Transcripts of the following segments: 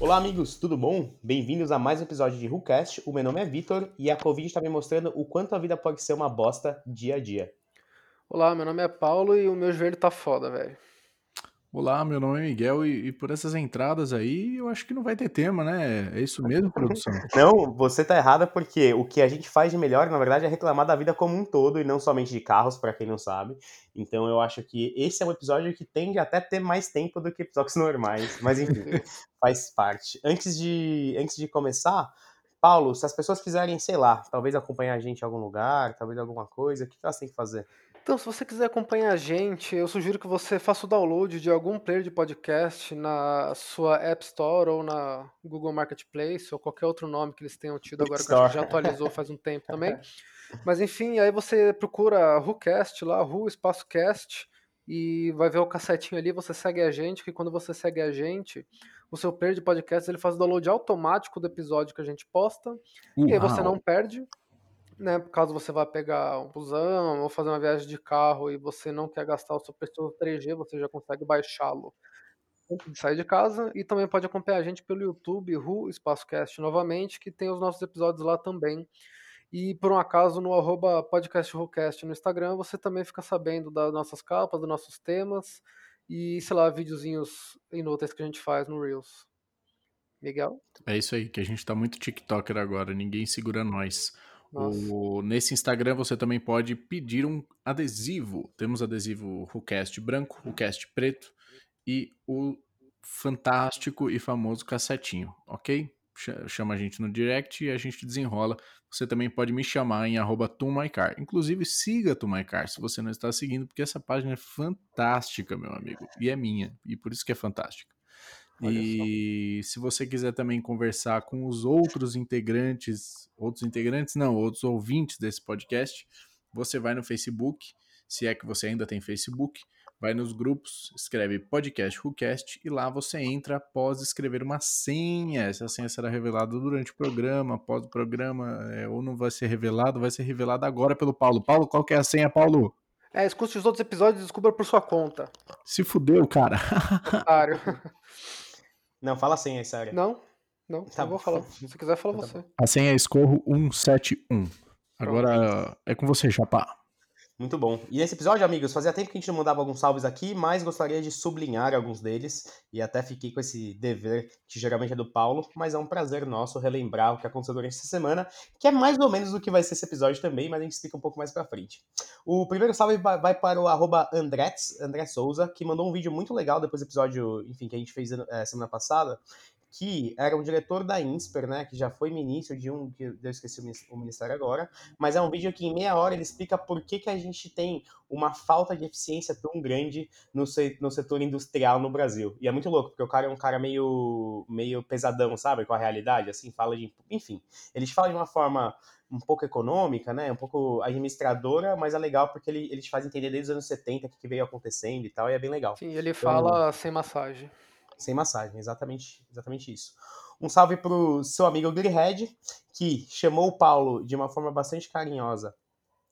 Olá, amigos, tudo bom? Bem-vindos a mais um episódio de WhoCast. O meu nome é Vitor e a Covid está me mostrando o quanto a vida pode ser uma bosta dia a dia. Olá, meu nome é Paulo e o meu joelho tá foda, velho. Olá, meu nome é Miguel e, e, por essas entradas aí eu acho que não vai ter tema, né? É isso mesmo, produção? não, você tá errada porque o que a gente faz de melhor, na verdade, é reclamar da vida como um todo e não somente de carros, para quem não sabe. Então eu acho que esse é um episódio que tende até ter mais tempo do que episódios normais, mas enfim, faz parte. Antes de, antes de começar, Paulo, se as pessoas quiserem, sei lá, talvez acompanhar a gente em algum lugar, talvez alguma coisa, o que elas têm que fazer? Então, se você quiser acompanhar a gente, eu sugiro que você faça o download de algum player de podcast na sua App Store ou na Google Marketplace ou qualquer outro nome que eles tenham tido agora, que a gente já atualizou faz um tempo também. Mas enfim, aí você procura WhoCast lá, Who Espaço Cast, e vai ver o cassetinho ali, você segue a gente, que quando você segue a gente, o seu player de podcast ele faz o download automático do episódio que a gente posta, e aí você não perde né, caso você vá pegar um busão ou fazer uma viagem de carro e você não quer gastar o seu pessoal 3G, você já consegue baixá-lo antes de sair de casa e também pode acompanhar a gente pelo YouTube, Ru EspaçoCast novamente, que tem os nossos episódios lá também. E por um acaso no arroba podcastrucast no Instagram você também fica sabendo das nossas capas, dos nossos temas e, sei lá, videozinhos inúteis que a gente faz no Reels. Miguel? É isso aí, que a gente tá muito TikToker agora, ninguém segura nós. O, nesse Instagram você também pode pedir um adesivo. Temos adesivo RuCast branco, RuCast preto e o fantástico e famoso cassetinho, ok? Chama a gente no direct e a gente desenrola. Você também pode me chamar em arroba Tumaicar. Inclusive, siga Tumaicar se você não está seguindo, porque essa página é fantástica, meu amigo. E é minha, e por isso que é fantástica. E se você quiser também conversar com os outros integrantes, outros integrantes não, outros ouvintes desse podcast, você vai no Facebook, se é que você ainda tem Facebook, vai nos grupos, escreve podcast WhoCast e lá você entra após escrever uma senha. Essa senha será revelada durante o programa, após o programa, é, ou não vai ser revelado, vai ser revelada agora pelo Paulo. Paulo, qual que é a senha, Paulo? É, escute os outros episódios e descubra por sua conta. Se fudeu, cara. Otário. Não, fala a senha aí, sério. Não, não, tá não vou falar. Se quiser, fala tá você. A senha é escorro 171. Agora é com você, Chapá. Muito bom. E esse episódio, amigos, fazia tempo que a gente não mandava alguns salves aqui, mas gostaria de sublinhar alguns deles. E até fiquei com esse dever, que geralmente é do Paulo, mas é um prazer nosso relembrar o que aconteceu durante essa semana, que é mais ou menos o que vai ser esse episódio também, mas a gente explica um pouco mais pra frente. O primeiro salve vai para o arroba André Souza, que mandou um vídeo muito legal depois do episódio, enfim, que a gente fez é, semana passada, que era o diretor da INSPER, né, que já foi ministro de um, que eu esqueci o ministério agora, mas é um vídeo que em meia hora ele explica por que, que a gente tem uma falta de eficiência tão grande no, no setor industrial no Brasil. E é muito louco, porque o cara é um cara meio, meio pesadão, sabe, com a realidade, assim, fala de... Enfim, eles falam de uma forma um pouco econômica, né, um pouco administradora, mas é legal porque ele, ele te faz entender desde os anos 70 o que veio acontecendo e tal, e é bem legal. Sim, ele então, fala sem massagem sem massagem, exatamente, exatamente isso. Um salve pro seu amigo Greenhead, que chamou o Paulo de uma forma bastante carinhosa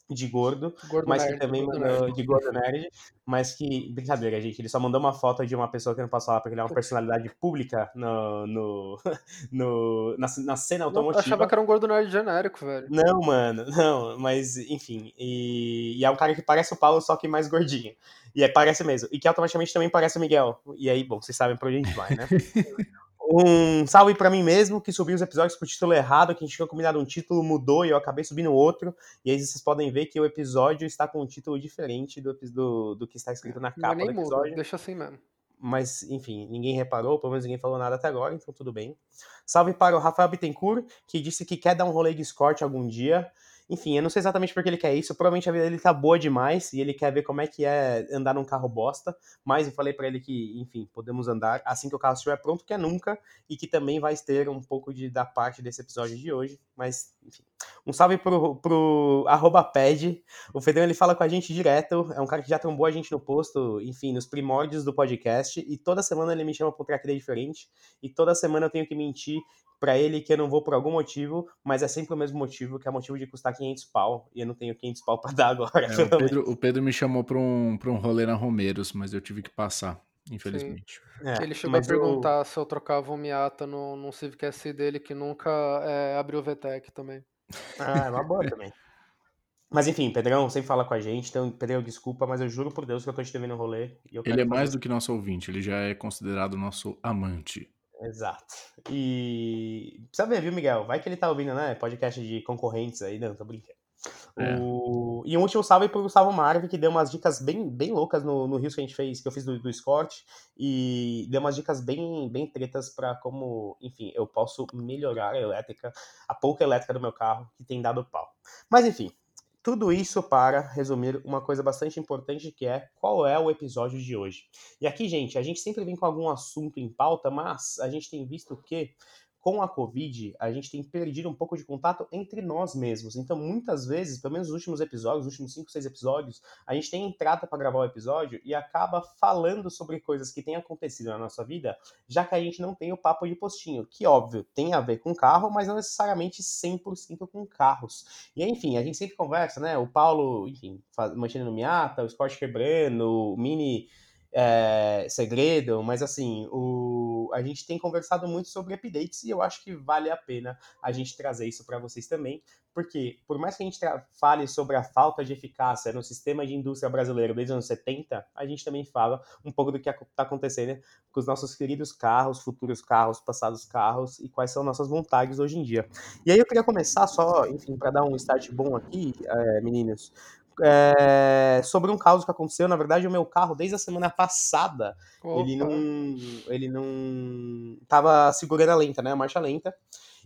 de gordo, gordo mas nerd, que também mandou nerd. de gordo nerd, mas que brincadeira, gente, ele só mandou uma foto de uma pessoa que não posso falar porque ele é uma personalidade pública no, no, no na, na, cena automotiva. Eu achava que era um gordo nerd genérico, velho. Não, mano, não, mas enfim, e, e é um cara que parece o Paulo, só que mais gordinho. E é, parece mesmo. E que automaticamente também parece o Miguel. E aí, bom, vocês sabem pra onde a gente vai, né? um salve para mim mesmo, que subi os episódios com o título errado, que a gente tinha combinado um título, mudou e eu acabei subindo outro. E aí vocês podem ver que o episódio está com um título diferente do, do, do que está escrito na capa do episódio. Muda, deixa assim mesmo. Mas, enfim, ninguém reparou, pelo menos ninguém falou nada até agora, então tudo bem. Salve para o Rafael Bittencourt, que disse que quer dar um rolê de escort algum dia. Enfim, eu não sei exatamente porque ele quer isso. Provavelmente a vida dele tá boa demais e ele quer ver como é que é andar num carro bosta. Mas eu falei para ele que, enfim, podemos andar assim que o carro estiver pronto, que é nunca. E que também vai ter um pouco de, da parte desse episódio de hoje. Mas, enfim, Um salve pro, pro arroba ped. O Fedão ele fala com a gente direto. É um cara que já trombou a gente no posto, enfim, nos primórdios do podcast. E toda semana ele me chama pra um track day diferente. E toda semana eu tenho que mentir para ele que eu não vou por algum motivo, mas é sempre o mesmo motivo, que é o motivo de custar 500 pau, e eu não tenho 500 pau para dar agora. É, o, Pedro, o, Pedro, me chamou para um, pra um rolê na Romeiros, mas eu tive que passar, infelizmente. É, ele chegou a perguntar eu... se eu trocava um Miata no, no Civic SI dele, que nunca é, abriu o VTEC também. Ah, é uma boa também. Mas enfim, Pedrão sempre fala com a gente, então, Pedrão, desculpa, mas eu juro por Deus que eu tô te devendo um rolê. ele é mais do que nosso ouvinte, ele já é considerado nosso amante. Exato. E precisa ver, viu, Miguel? Vai que ele tá ouvindo, né? Podcast de concorrentes aí, não, tô brincando. É. O... E um último salve pro Gustavo Marvi, que deu umas dicas bem, bem loucas no, no Rios que a gente fez, que eu fiz do, do Scott, e deu umas dicas bem, bem tretas para como, enfim, eu posso melhorar a elétrica, a pouca elétrica do meu carro, que tem dado pau. Mas enfim, tudo isso para resumir uma coisa bastante importante que é qual é o episódio de hoje. E aqui, gente, a gente sempre vem com algum assunto em pauta, mas a gente tem visto que com a Covid, a gente tem perdido um pouco de contato entre nós mesmos. Então, muitas vezes, pelo menos nos últimos episódios, nos últimos 5, 6 episódios, a gente tem entrada para gravar o episódio e acaba falando sobre coisas que têm acontecido na nossa vida, já que a gente não tem o papo de postinho, que, óbvio, tem a ver com carro, mas não necessariamente 100% com carros. E, enfim, a gente sempre conversa, né? O Paulo, enfim, mexendo no Miata, o Scott quebrando, o Mini é, segredo, mas assim, o, a gente tem conversado muito sobre updates e eu acho que vale a pena a gente trazer isso para vocês também, porque por mais que a gente fale sobre a falta de eficácia no sistema de indústria brasileiro desde os anos 70, a gente também fala um pouco do que está acontecendo com os nossos queridos carros, futuros carros, passados carros e quais são nossas vontades hoje em dia. E aí eu queria começar só, enfim, para dar um start bom aqui, é, meninos, é, sobre um caso que aconteceu. Na verdade, o meu carro, desde a semana passada, Opa. ele não. Ele não. Tava segurando a lenta, né? A marcha lenta.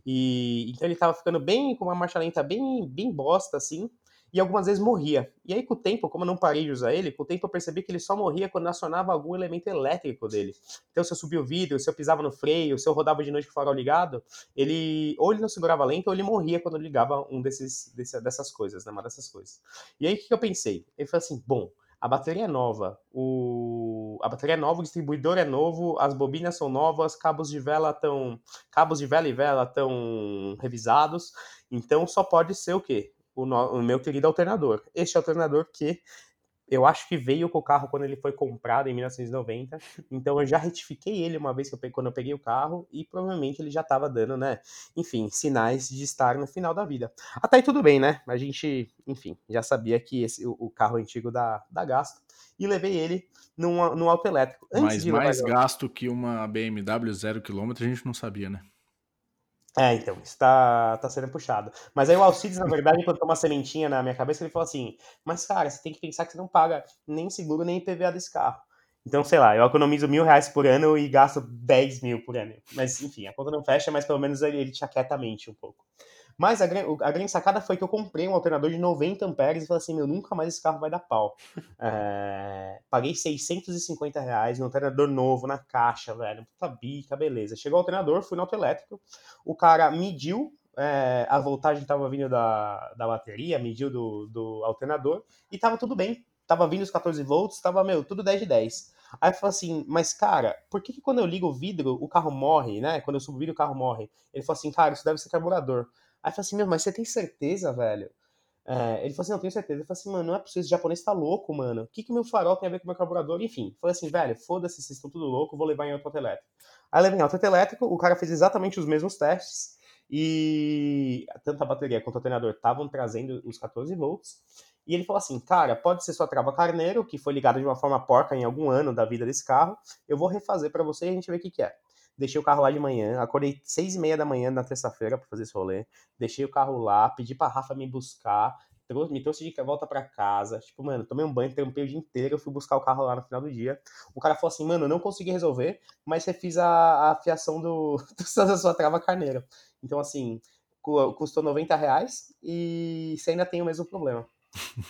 E então ele tava ficando bem com uma marcha lenta bem, bem bosta, assim e algumas vezes morria. E aí, com o tempo, como eu não parei de usar ele, com o tempo eu percebi que ele só morria quando acionava algum elemento elétrico dele. Então, se eu subia o vidro, se eu pisava no freio, se eu rodava de noite com o farol ligado, ele ou ele não segurava lento ou ele morria quando ligava um desses, dessas coisas, né, uma dessas coisas. E aí, o que eu pensei? Eu falei assim, bom, a bateria é nova, o... a bateria é nova, o distribuidor é novo, as bobinas são novas, cabos de vela estão, cabos de vela e vela estão revisados, então só pode ser o quê? O, no, o meu querido alternador. Este alternador que eu acho que veio com o carro quando ele foi comprado em 1990. Então eu já retifiquei ele uma vez que eu peguei, quando eu peguei o carro e provavelmente ele já estava dando, né? Enfim, sinais de estar no final da vida. Até aí tudo bem, né? A gente, enfim, já sabia que esse, o, carro antigo dá, dá gasto e levei ele num, num auto elétrico. Antes Mas mais gasto que uma BMW zero quilômetro a gente não sabia, né? É, então, isso tá, tá sendo puxado. Mas aí o Alcides, na verdade, quando uma sementinha na minha cabeça, ele falou assim: Mas, cara, você tem que pensar que você não paga nem seguro nem IPVA desse carro. Então, sei lá, eu economizo mil reais por ano e gasto 10 mil por ano. Mas, enfim, a conta não fecha, mas pelo menos ele, ele te aquieta a mente um pouco. Mas a, a, grande sacada foi que eu comprei um alternador de 90 amperes e falei assim, meu, nunca mais esse carro vai dar pau. É, paguei 650 reais no alternador novo, na caixa, velho. Puta bica, beleza. Chegou o alternador, fui no autoelétrico, o cara mediu é, a voltagem estava vindo da, da bateria, mediu do, do alternador e tava tudo bem. Tava vindo os 14 volts, tava, meu, tudo 10 de 10. Aí eu falei assim, mas cara, por que, que quando eu ligo o vidro o carro morre, né? Quando eu subo o vidro o carro morre? Ele falou assim, cara, isso deve ser carburador. Aí eu falei assim, meu, mas você tem certeza, velho? É, ele falou assim, não, tenho certeza. Eu falei assim, mano, não é possível, esse japonês tá louco, mano. O que que meu farol tem a ver com meu carburador? Enfim, falei assim, velho, foda-se, vocês estão tudo louco, vou levar em auto elétrico. Aí levei em auto elétrico, o cara fez exatamente os mesmos testes, e tanto a bateria quanto o alternador estavam trazendo os 14 volts. E ele falou assim, cara, pode ser sua trava carneiro, que foi ligada de uma forma porca em algum ano da vida desse carro, eu vou refazer para você e a gente vê o que que é deixei o carro lá de manhã, acordei seis e meia da manhã na terça-feira para fazer esse rolê, deixei o carro lá, pedi pra Rafa me buscar, me trouxe de volta para casa, tipo, mano, tomei um banho, trampei o dia inteiro, eu fui buscar o carro lá no final do dia. O cara falou assim, mano, eu não consegui resolver, mas você fiz a, a afiação do, da sua trava carneira. Então, assim, custou 90 reais e você ainda tem o mesmo problema.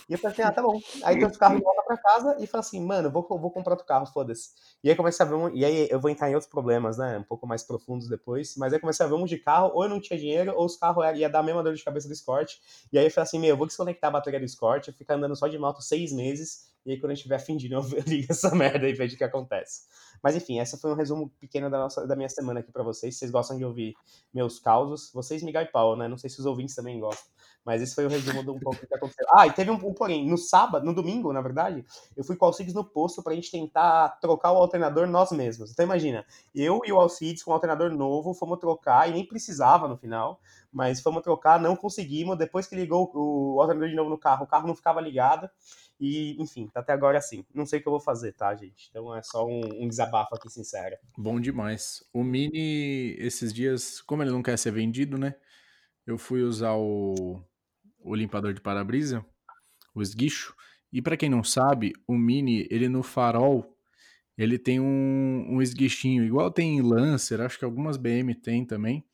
E eu assim, ah, tá bom. Aí trouxe o carro de volta pra casa e falei assim, mano, vou, vou comprar outro carro, foda-se. E aí comecei a ver um, E aí eu vou entrar em outros problemas, né? Um pouco mais profundos depois. Mas aí comecei a ver um de carro, ou eu não tinha dinheiro, ou os carros ia dar a mesma dor de cabeça do Escort. E aí eu falei assim, meu, eu vou desconectar a bateria do Escort, ficar andando só de moto seis meses, e aí quando a gente tiver fim de novo, eu ligo essa merda e vejo o que acontece. Mas enfim, essa foi um resumo pequeno da, nossa, da minha semana aqui para vocês. Vocês gostam de ouvir meus causos? Vocês, Miguel e Paulo, né? Não sei se os ouvintes também gostam. Mas esse foi o resumo de um pouco do que aconteceu. Ah, e teve um, um, porém, no sábado, no domingo, na verdade, eu fui com o Alcides no posto pra gente tentar trocar o alternador nós mesmos. Então imagina, eu e o Alcides com o alternador novo, fomos trocar, e nem precisava no final, mas fomos trocar, não conseguimos. Depois que ligou o alternador de novo no carro, o carro não ficava ligado. E, enfim, tá até agora assim. Não sei o que eu vou fazer, tá, gente? Então é só um, um, desabafo aqui sincero. Bom demais. O Mini, esses dias, como ele não quer ser vendido, né? Eu fui usar o, o limpador de para-brisa, o esguicho. E para quem não sabe, o Mini, ele no farol, ele tem um, um esguichinho, igual tem em Lancer, acho que algumas BM tem também.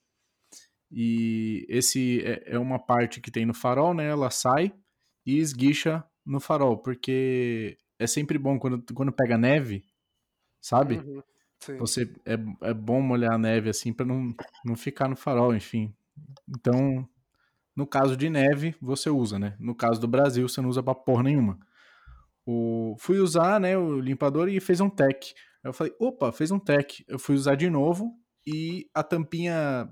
E esse é, é uma parte que tem no farol, né? Ela sai e esguicha no farol, porque é sempre bom quando, quando pega neve, sabe? Uhum, Você é, é bom molhar a neve assim para não, não ficar no farol, enfim. Então, no caso de neve, você usa, né? No caso do Brasil, você não usa pra porra nenhuma. O... Fui usar, né, o limpador e fez um tech. Aí eu falei, opa, fez um tech. Eu fui usar de novo e a tampinha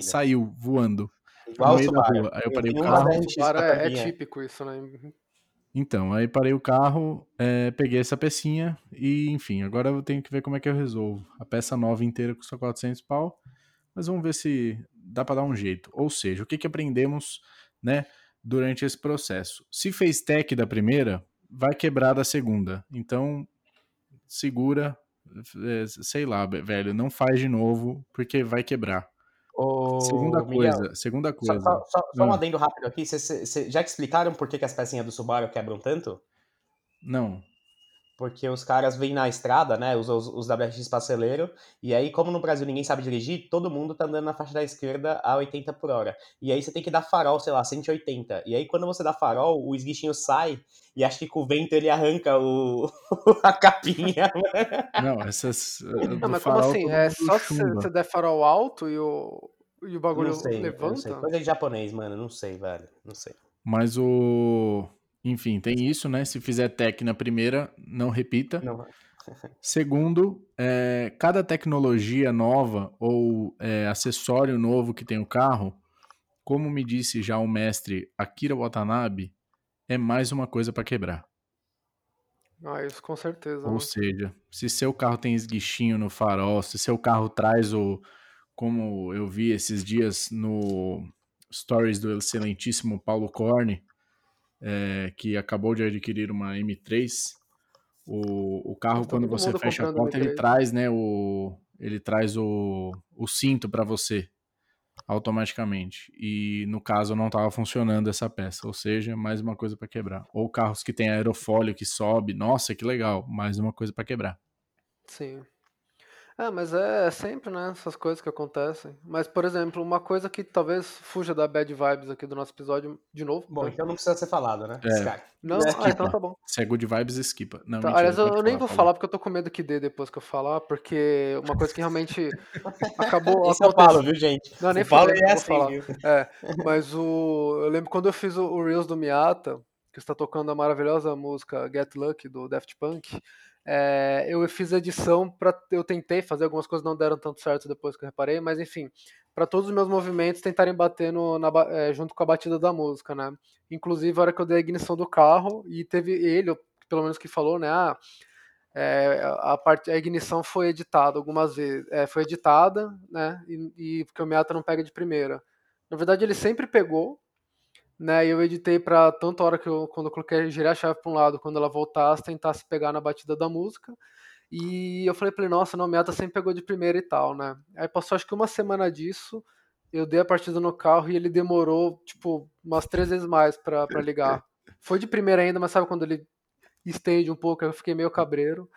saiu voando. Igual no meio da rua. Aí eu parei o carro. É, é típico isso, né? Então, aí parei o carro, é, peguei essa pecinha e, enfim, agora eu tenho que ver como é que eu resolvo. A peça nova inteira custa 400 pau, mas vamos ver se dá para dar um jeito. Ou seja, o que, que aprendemos né, durante esse processo? Se fez tech da primeira, vai quebrar da segunda. Então, segura, é, sei lá, velho, não faz de novo, porque vai quebrar. Ô, segunda Miguel, coisa, segunda coisa. Só, só, só um ah. adendo rápido aqui. Cê, cê, já que explicaram por que, que as pecinhas do Subaru quebram tanto? Não porque os caras vêm na estrada, né, os, os, os WRX parceleiro, e aí, como no Brasil ninguém sabe dirigir, todo mundo tá andando na faixa da esquerda a 80 por hora. E aí você tem que dar farol, sei lá, 180. E aí, quando você dá farol, o esguichinho sai, e acho que com o vento ele arranca o, a capinha. Não, essas. Não, mas como assim? É só se você der farol alto e o, e o bagulho não sei, levanta? Não sei. Coisa de japonês, mano, não sei, velho, não sei. Mas o enfim, tem isso, né? Se fizer tech na primeira, não repita. Não. Segundo, é, cada tecnologia nova ou é, acessório novo que tem o carro, como me disse já o mestre Akira Watanabe, é mais uma coisa para quebrar. Ah, isso com certeza. Ou né? seja, se seu carro tem esguichinho no farol, se seu carro traz o. Como eu vi esses dias no Stories do excelentíssimo Paulo Corne, é, que acabou de adquirir uma M3. O, o carro, quando você fecha a porta, ele traz, né, o, ele traz o, o cinto para você automaticamente. E no caso não estava funcionando essa peça, ou seja, mais uma coisa para quebrar. Ou carros que tem aerofólio que sobe, nossa, que legal, mais uma coisa para quebrar. Sim. É, mas é sempre, né, essas coisas que acontecem. Mas, por exemplo, uma coisa que talvez fuja da bad vibes aqui do nosso episódio, de novo. Bom, né? então não precisa ser falado, né? É. Não, ah, então tá bom. Se é good vibes, esquipa. Não, tá, mentira, aliás, eu, eu nem vou falar, falar porque eu tô com medo que dê depois que eu falar, porque uma coisa que realmente acabou Isso eu falo, viu, gente? Não, nem falo, é assim, falar. Viu? É, mas o... Eu lembro quando eu fiz o, o Reels do Miata, que está tocando a maravilhosa música Get Lucky, do Daft Punk, é, eu fiz edição para eu tentei fazer algumas coisas não deram tanto certo depois que eu reparei, mas enfim, para todos os meus movimentos tentarem bater no, na, é, junto com a batida da música, né? Inclusive a hora que eu dei a ignição do carro e teve ele, pelo menos que falou, né? Ah, é, a parte a ignição foi editada algumas vezes, é, foi editada, né? E, e porque o Miata não pega de primeira. Na verdade ele sempre pegou, né? E eu editei para tanto a hora que eu, quando eu coloquei, girei a chave para um lado, quando ela voltasse, tentasse pegar na batida da música. E eu falei para ele, nossa, não, minha ata sempre pegou de primeira e tal, né? Aí passou acho que uma semana disso, eu dei a partida no carro e ele demorou, tipo, umas três vezes mais para ligar. Foi de primeira ainda, mas sabe quando ele estende um pouco, eu fiquei meio cabreiro.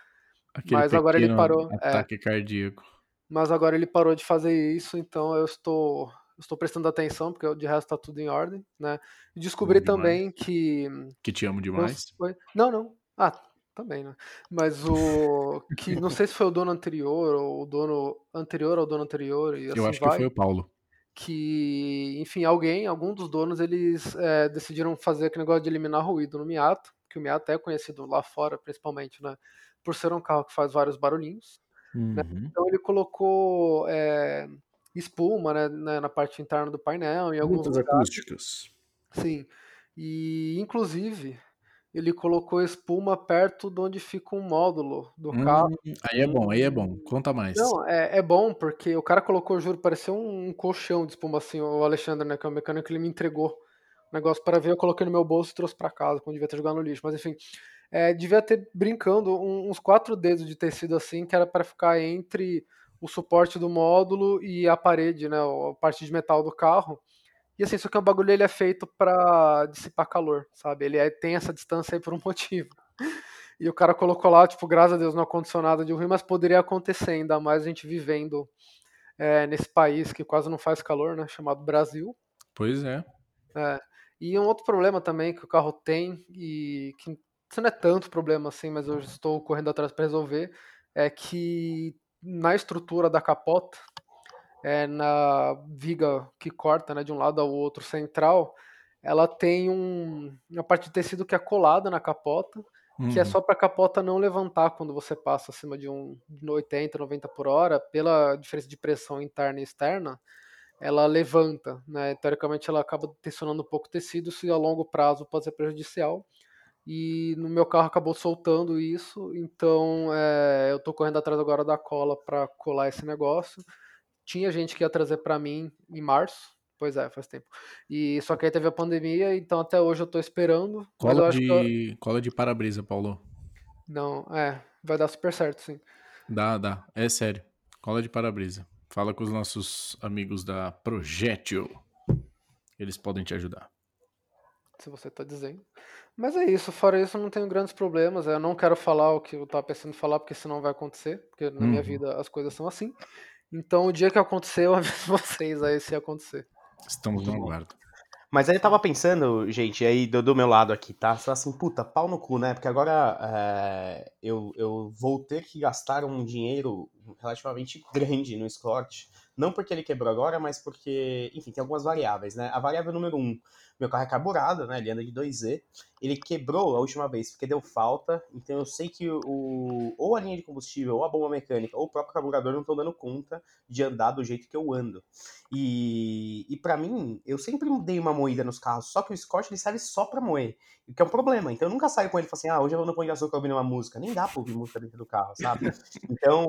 Aquele mas agora ele parou. É. Ataque é, cardíaco. Mas agora ele parou de fazer isso, então eu estou estou prestando atenção, porque de resto tá tudo em ordem, né? E descobri também que. Que te amo demais. Não, não. Ah, também, né? Mas o. que não sei se foi o dono anterior, ou o dono anterior ao dono anterior. E assim Eu acho vai, que foi o Paulo. Que, enfim, alguém, algum dos donos, eles é, decidiram fazer aquele negócio de eliminar ruído no Miato, que o Miato é conhecido lá fora, principalmente, né? Por ser um carro que faz vários barulhinhos. Né? Uhum. Então ele colocou é, espuma né, na, na parte interna do painel, em alguns Muitas lugares. acústicas. Sim. E inclusive ele colocou espuma perto de onde fica um módulo do Hum, carro. aí é bom, aí é bom. Conta mais. Não, é, é bom porque o cara colocou, juro, parecia um, um colchão de espuma assim, o Alexandre, né, que é o mecânico, ele me entregou o negócio para ver, eu coloquei no meu bolso e trouxe para casa, quando devia ter jogado no lixo, mas enfim, é, devia ter brincando um- uns quatro dedos de tecido assim, que era para ficar entre o suporte do módulo e a parede, né, a parte de metal do carro. E assim, só que o bagulho ele é feito pra dissipar calor, sabe? Ele é- tem essa distância aí por um motivo. E o cara colocou lá, tipo, graças a Deus, no ar-condicionado de ruim, mas poderia acontecer, ainda mais a gente vivendo é, nesse país que quase não faz calor, né? Chamado Brasil. Pois é. É. E um outro problema também que o carro tem, e que isso não é tanto problema assim, mas eu estou correndo atrás para resolver, é que na estrutura da capota, é, na viga que corta né, de um lado ao outro central, ela tem um, uma parte de tecido que é colada na capota, que é Uhum. só para a capota não levantar quando você passa acima de um de 80, 90 por hora, pela diferença de pressão interna e externa, ela levanta, né? Teoricamente ela acaba tensionando um pouco o tecido, isso a longo prazo pode ser prejudicial. E no meu carro acabou soltando isso, então é, eu tô correndo atrás agora da cola para colar esse negócio. Tinha gente que ia trazer para mim em março, pois é, faz tempo. E só que aí teve a pandemia, então até hoje eu tô esperando. Cola que eu- de, cola de para-brisa, Paulo. não, é, vai dar super certo, sim. Dá, dá. É sério. Cola de para-brisa. Fala com os nossos amigos da Projectio. Eles podem te ajudar. Se você tá dizendo. Mas é isso, fora isso eu não tenho grandes problemas. Eu não quero falar o que eu tava pensando em falar, porque senão vai acontecer, porque na minha Uhum. vida as coisas são assim. Então o dia que acontecer, eu aviso vocês aí se acontecer. Estamos no aguardo. Mas aí eu tava pensando, gente, aí do, do meu lado aqui, tá? Só assim, puta, pau no cu, né? Porque agora é, eu, eu vou ter que gastar um dinheiro relativamente grande no Scott. Não porque ele quebrou agora, mas porque, enfim, tem algumas variáveis, né? A variável número um, meu carro é carburado, né? Ele anda de 2Z. Ele quebrou a última vez porque deu falta. Então eu sei que o, ou a linha de combustível, ou a bomba mecânica, ou o próprio carburador não estão dando conta de andar do jeito que eu ando. E, e para mim, eu sempre dei uma moída nos carros, só que o Scott ele serve só pra moer, o que é um problema. Então eu nunca saio com ele e falo assim, ah, hoje eu vou no Pão de Açúcar ouvindo uma música. Nem dá pra ouvir música dentro do carro, sabe? Então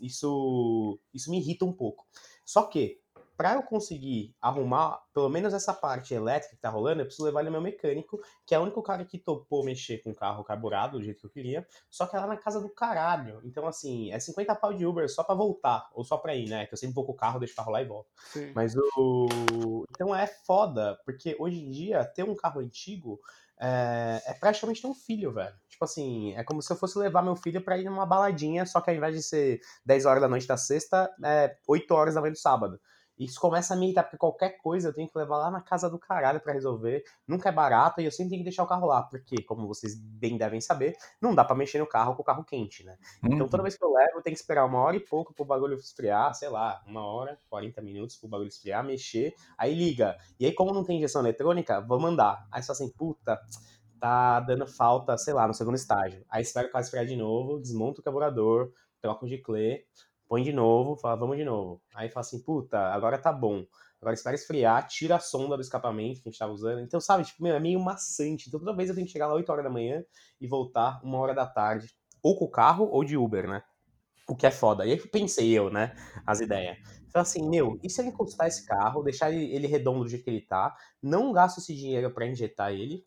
isso, isso me irrita um pouco. Só que, para eu conseguir arrumar pelo menos essa parte elétrica que tá rolando, eu preciso levar ele ao meu mecânico, que é o único cara que topou mexer com o carro carburado do jeito que eu queria, só que é lá na casa do caralho. Então, assim, é 50 pau de Uber só pra voltar, ou só pra ir, né? Que eu sempre vou com o carro, deixo o carro lá e volto. Sim. Mas o. Então é foda, porque hoje em dia ter um carro antigo é, é praticamente ter um filho, velho. Tipo assim, é como se eu fosse levar meu filho pra ir numa baladinha, só que ao invés de ser 10 horas da noite da sexta, é 8 horas da manhã do sábado. Isso começa a me irritar, porque qualquer coisa eu tenho que levar lá na casa do caralho pra resolver. Nunca é barato e eu sempre tenho que deixar o carro lá, porque, como vocês bem devem saber, não dá pra mexer no carro com o carro quente, né? Então toda Uhum. vez que eu levo, eu tenho que esperar uma hora e pouco pro bagulho esfriar, sei lá, uma hora, 40 minutos pro bagulho esfriar, mexer, aí liga. E aí, como não tem injeção eletrônica, vou mandar. Aí fala assim, puta, tá dando falta, sei lá, no segundo estágio. Aí espera o carro esfriar de novo, desmonta o carburador, troca o giclê, põe de novo, fala, vamos de novo. Aí fala assim, puta, agora tá bom. Agora espera esfriar, tira a sonda do escapamento que a gente tava usando. Então, sabe, tipo, meu, é meio maçante. Então toda vez eu tenho que chegar lá 8 horas da manhã e voltar uma hora da tarde. Ou com o carro ou de Uber, né? O que é foda. E aí pensei eu, né? As ideias. Então assim, meu, e se eu encostar esse carro, deixar ele, ele redondo do jeito que ele tá, não gasto esse dinheiro pra injetar ele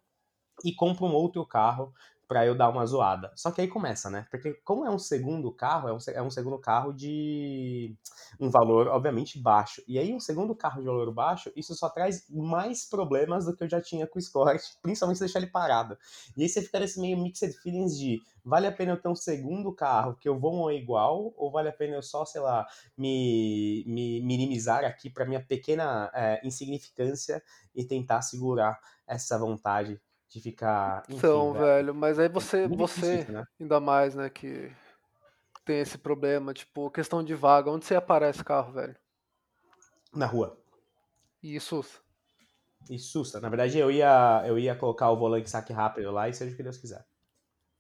e compro um outro carro para eu dar uma zoada. Só que aí começa, né? Porque como é um segundo carro, é um, é um segundo carro de um valor, obviamente, baixo. E aí um segundo carro de valor baixo, isso só traz mais problemas do que eu já tinha com o Escort, principalmente deixar ele parado. E aí você fica nesse meio mixed feelings de vale a pena eu ter um segundo carro que eu vou igual, ou vale a pena eu só, sei lá, me, me minimizar aqui para minha pequena é, insignificância e tentar segurar essa vontade de ficar. Enfim, então, velho. velho, mas aí você, você difícil, né? ainda mais, né, que tem esse problema, tipo, questão de vaga. Onde você aparece carro, velho? Na rua. E sussa? E sussa. Na verdade, eu ia, eu ia colocar o volante saque rápido lá e seja o que Deus quiser.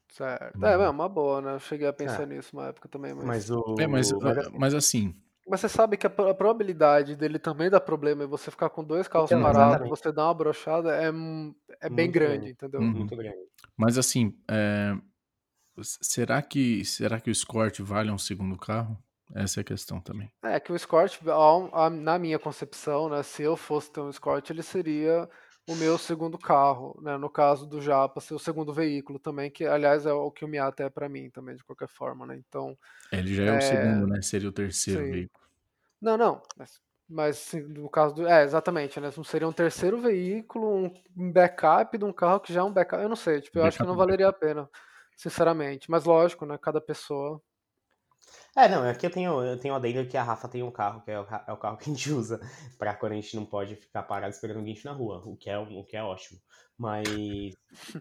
Certo. É, é uma boa, né? Eu cheguei a pensar é. nisso uma época também, mas. Mas, o... é, mas, mas, mas assim, mas você sabe que a, probabilidade dele também dar problema e você ficar com dois carros então, parados, exatamente. você dar uma brochada, é, é bem grande, grande, entendeu? Uhum. Muito grande. Mas assim, é... será, que, será que o Escort vale um segundo carro? Essa é a questão também. É que o Escort, na minha concepção, né, se eu fosse ter um Escort, ele seria o meu segundo carro, né? No caso do Japa, ser o segundo veículo também, que aliás é o que o Miata é para mim também, de qualquer forma, né? Então. Ele já é, é... o segundo, né? Seria o terceiro sim. veículo. Não, não. Mas, mas no caso do. É, exatamente, né? Seria um terceiro veículo, um backup de um carro que já é um backup. Eu não sei, tipo, eu backup acho que não valeria a pena, sinceramente. Mas lógico, né? Cada pessoa é, não, aqui eu tenho, eu tenho adendo que a Rafa tem um carro, que é o, é o carro que a gente usa pra quando a gente não pode ficar parado esperando guincho na rua, o que é, o que é ótimo. Mas,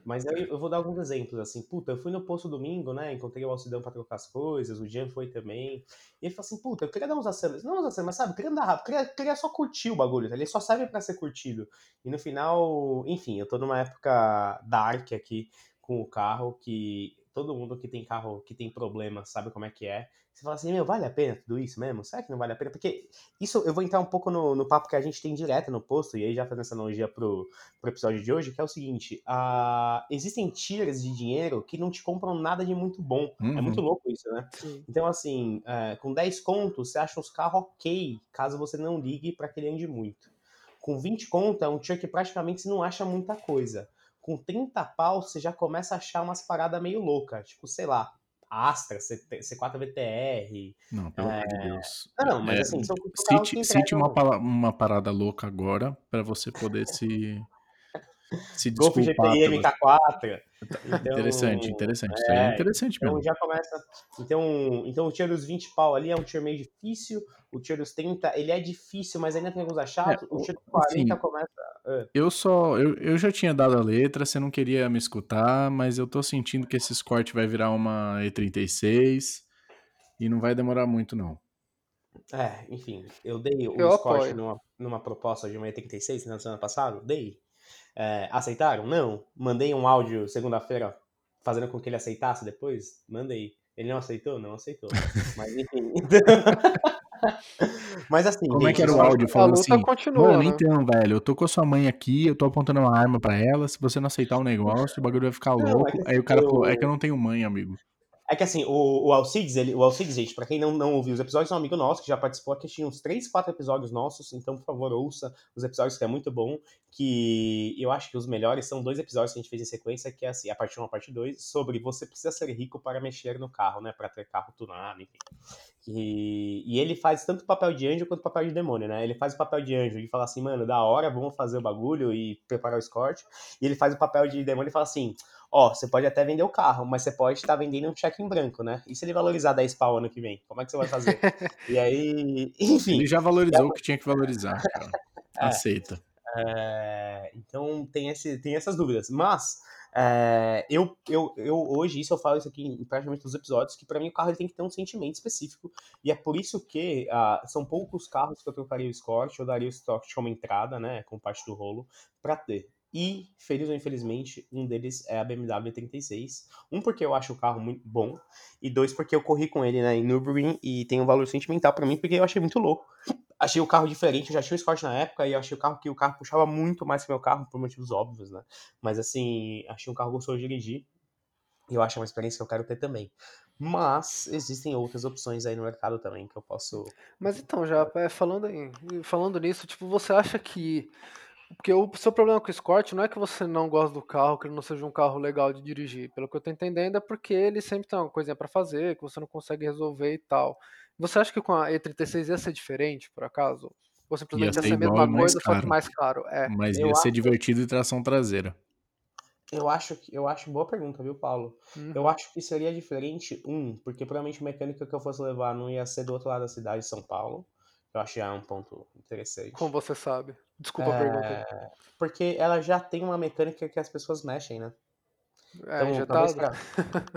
mas eu, eu vou dar alguns exemplos, assim, puta, eu fui no posto domingo, né, encontrei o Alcidão pra trocar as coisas, o Jean foi também, e ele falou assim, puta, eu queria dar uns acenos, não uns acenos, mas sabe, eu queria andar rápido, queria, queria só curtir o bagulho, ele só serve pra ser curtido. E no final, enfim, eu tô numa época dark aqui com o carro, que todo mundo que tem carro que tem problema sabe como é que é. Você fala assim, meu, vale a pena tudo isso mesmo? Será que não vale a pena? Porque isso eu vou entrar um pouco no, no papo que a gente tem direto no posto, e aí já fazendo essa analogia pro, pro episódio de hoje, que é o seguinte: uh, existem tiers de dinheiro que não te compram nada de muito bom. Uhum. É muito uhum. louco isso, né? Sim. Então, assim, uh, com 10 contos, você acha uns carros ok, caso você não ligue para que ele ande muito. Com 20 contos, é um tier que praticamente você não acha muita coisa com 30 pau você já começa a achar umas paradas meio loucas. Tipo, sei lá, Astra, C4 VTR. Não, pelo amor de é, Deus. Não, não, mas é, assim, são cite, cite uma, uma parada louca agora para você poder se. Se Golf GTI MK4. Então, interessante, interessante. É, é interessante então mesmo. já começa. Então, então o tier dos 20 pau ali é um tier meio difícil. O tier dos 30, ele é difícil, mas ainda tem alguns achados. É, o tier dos 40 assim, começa. Uh. Eu só. Eu, eu já tinha dado a letra, você não queria me escutar, mas eu tô sentindo que esse corte vai virar uma E36 e não vai demorar muito, não. É, enfim, eu dei o Scott numa, numa proposta de uma E36 na semana passada, dei. É, aceitaram? Não. Mandei um áudio segunda-feira fazendo com que ele aceitasse depois? Mandei. Ele não aceitou? Não aceitou. Mas enfim. Mas assim. Como é que era o áudio? Falando assim. Continua, né? então, velho, eu tô com a sua mãe aqui, eu tô apontando uma arma pra ela. Se você não aceitar o negócio, o bagulho vai ficar não, louco. É Aí o cara eu... falou: é que eu não tenho mãe, amigo. É que assim, o, o Alcides, ele, o Alcides, gente, pra quem não, não ouviu os episódios, é um amigo nosso que já participou aqui, tinha uns 3, 4 episódios nossos, então, por favor, ouça os episódios que é muito bom, que eu acho que os melhores são dois episódios que a gente fez em sequência, que é assim, a parte 1 e a parte 2, sobre você precisa ser rico para mexer no carro, né, para ter carro tunado, enfim. E, e ele faz tanto o papel de anjo quanto o papel de demônio, né? Ele faz o papel de anjo e fala assim, mano, da hora, vamos fazer o bagulho e preparar o escort. E ele faz o papel de demônio e fala assim, ó, você pode até vender o carro, mas você pode estar vendendo um cheque em branco, né? E se ele valorizar 10 pau ano que vem? Como é que você vai fazer? e aí, enfim. Ele já valorizou é... o que tinha que valorizar, cara. É, Aceita. É, então tem, esse, tem essas dúvidas. Mas é, eu, eu, eu hoje, isso eu falo isso aqui em praticamente todos os episódios, que para mim o carro ele tem que ter um sentimento específico. E é por isso que uh, são poucos carros que eu trocaria o Escort, eu daria o Escort como entrada, né? Com parte do rolo, para ter. E, feliz ou infelizmente, um deles é a BMW 36. Um, porque eu acho o carro muito bom. E dois, porque eu corri com ele né, em Nürburgring e tem um valor sentimental para mim, porque eu achei muito louco. Achei o carro diferente, eu já tinha o Escort na época e achei o carro que o carro puxava muito mais que meu carro, por motivos óbvios, né? Mas assim, achei um carro gostoso de dirigir. E eu acho uma experiência que eu quero ter também. Mas existem outras opções aí no mercado também que eu posso. Mas então, já é, falando, falando nisso, tipo, você acha que Porque o seu problema com o Escort não é que você não gosta do carro, que ele não seja um carro legal de dirigir. Pelo que eu tô entendendo, é porque ele sempre tem uma coisinha para fazer, que você não consegue resolver e tal. Você acha que com a E36 ia ser diferente, por acaso? Ou simplesmente ia, ia ser a mesma coisa, só que mais caro? É. Mas ia ser divertido e tração traseira. Eu acho, eu acho boa pergunta, viu, Paulo? Uhum. Eu acho que seria diferente, um, porque provavelmente a mecânica que eu fosse levar não ia ser do outro lado da cidade, São Paulo. Eu acho que é um ponto interessante. Como você sabe? Desculpa é... a pergunta. Porque ela já tem uma mecânica que as pessoas mexem, né? É, então, já tá. Pra...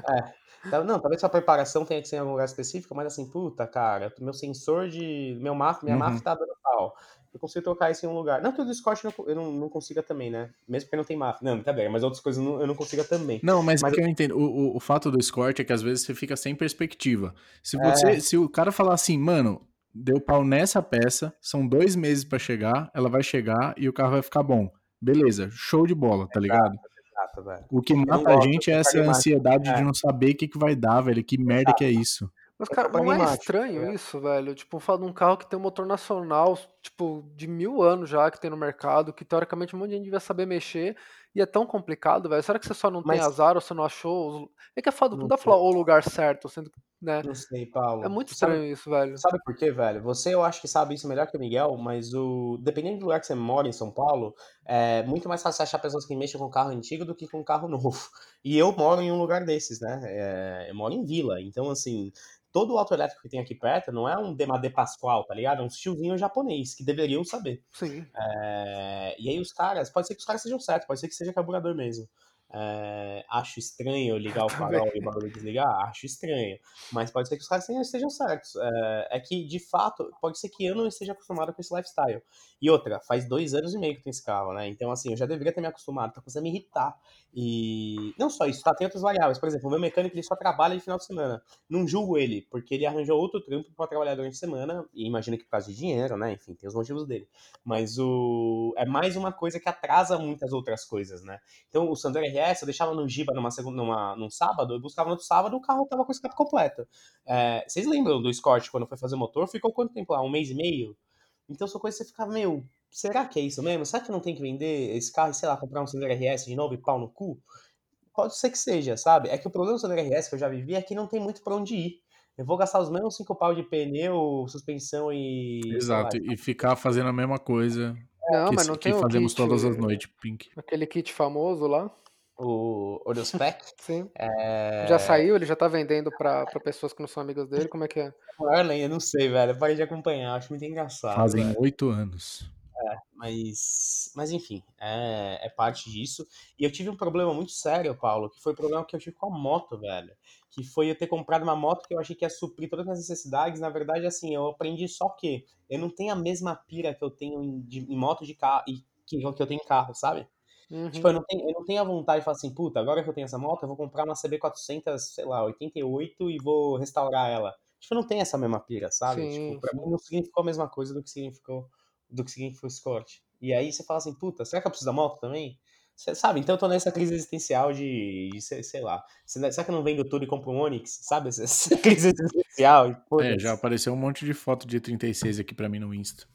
é. Não, talvez sua preparação tenha que ser em algum lugar específico, mas assim, puta, cara, meu sensor de. Meu MAF, minha uhum. MAF tá dando pau. Eu consigo trocar isso em um lugar. Não que o do Scott eu não, não consiga também, né? Mesmo porque não tem MAF. Não, tá bem, mas outras coisas eu não, eu não consiga também. Não, mas, mas é que eu... eu entendo. O, o, o, fato do Escort é que às vezes você fica sem perspectiva. Se você. É... Se o cara falar assim, mano, deu pau nessa peça, são dois meses para chegar, ela vai chegar e o carro vai ficar bom. Beleza, show de bola, tá ligado? Exato, velho. O que mata a gente é essa ansiedade é. de não saber o que, que vai dar, velho. Que merda que é isso. Mas, cara, não é estranho é. isso, velho? Tipo, fala de um carro que tem um motor nacional, tipo, de mil anos já que tem no mercado, que teoricamente um monte de gente devia saber mexer, e é tão complicado, velho. Será que você só não Mas... tem azar ou você não achou? É que é foda, não dá falar o lugar certo, sendo né? Não sei, Paulo. É muito estranho sabe, isso, velho. Sabe por quê, velho? Você eu acho que sabe isso melhor que o Miguel, mas o dependendo do lugar que você mora em São Paulo, é muito mais fácil achar pessoas que mexem com carro antigo do que com carro novo. E eu moro em um lugar desses, né? É, eu moro em vila, então assim, todo o auto elétrico que tem aqui perto não é um Demade Pascoal, tá ligado? É um tiozinho japonês, que deveriam saber. Sim. É, e aí os caras, pode ser que os caras sejam certos, pode ser que seja carburador mesmo. É, acho estranho ligar o farol e o bagulho desligar? Acho estranho. Mas pode ser que os caras estejam certos. É, é, que, de fato, pode ser que eu não esteja acostumado com esse lifestyle. E outra, faz dois anos e meio que tem esse carro, né? Então, assim, eu já deveria ter me acostumado, tá começando a me irritar. E não só isso, tá? Tem outras variáveis. Por exemplo, o meu mecânico ele só trabalha de final de semana. Não julgo ele, porque ele arranjou outro trampo para trabalhar durante a semana. E imagino que por causa de dinheiro, né? Enfim, tem os motivos dele. Mas o é mais uma coisa que atrasa muitas outras coisas, né? Então, o Sandero RS, eu deixava no Giba numa segunda, numa, num sábado, eu buscava no outro sábado, o carro tava com escape completa. É, vocês lembram do Escort quando foi fazer o motor? Ficou quanto tempo lá? Um mês e meio? Então são coisas que você fica, meu, será que é isso mesmo? Será que não tem que vender esse carro e, sei lá, comprar um Sandero RS de novo e pau no cu? Pode ser que seja, sabe? É que o problema do Sandero RS que eu já vivi é que não tem muito pra onde ir. Eu vou gastar os mesmos cinco pau de pneu, suspensão e. Exato, lá, e ficar fazendo a mesma coisa. Não, que, mas não que tem fazemos kit, todas as noites, Pink. Aquele kit famoso lá. O Odospec. Sim. É... Já saiu? Ele já tá vendendo pra, pra pessoas que não são amigas dele? Como é que é? Arlen, eu não sei, velho. Eu parei de acompanhar, acho muito engraçado. Fazem oito anos. É, mas, mas enfim, é, é parte disso. E eu tive um problema muito sério, Paulo, que foi o problema que eu tive com a moto, velho. Que foi eu ter comprado uma moto que eu achei que ia suprir todas as necessidades. Na verdade, assim, eu aprendi só que eu não tenho a mesma pira que eu tenho em, de, em moto de carro e que, que eu tenho em carro, sabe? Uhum. Tipo, eu não, tenho, eu não tenho a vontade de falar assim, puta, agora que eu tenho essa moto, eu vou comprar uma CB400, sei lá, 88 e vou restaurar ela. Tipo, não tem essa mesma pira, sabe? Sim, tipo, pra mim não significou a mesma coisa do que significou do que significou o Scott. E aí você fala assim, puta, será que eu preciso da moto também? Você sabe, então eu tô nessa crise existencial de, de sei, sei, lá. Será que eu não vendo tudo e compro um Onix? Sabe? Essa crise existencial. É, já apareceu um monte de foto de 36 aqui pra mim no Insta.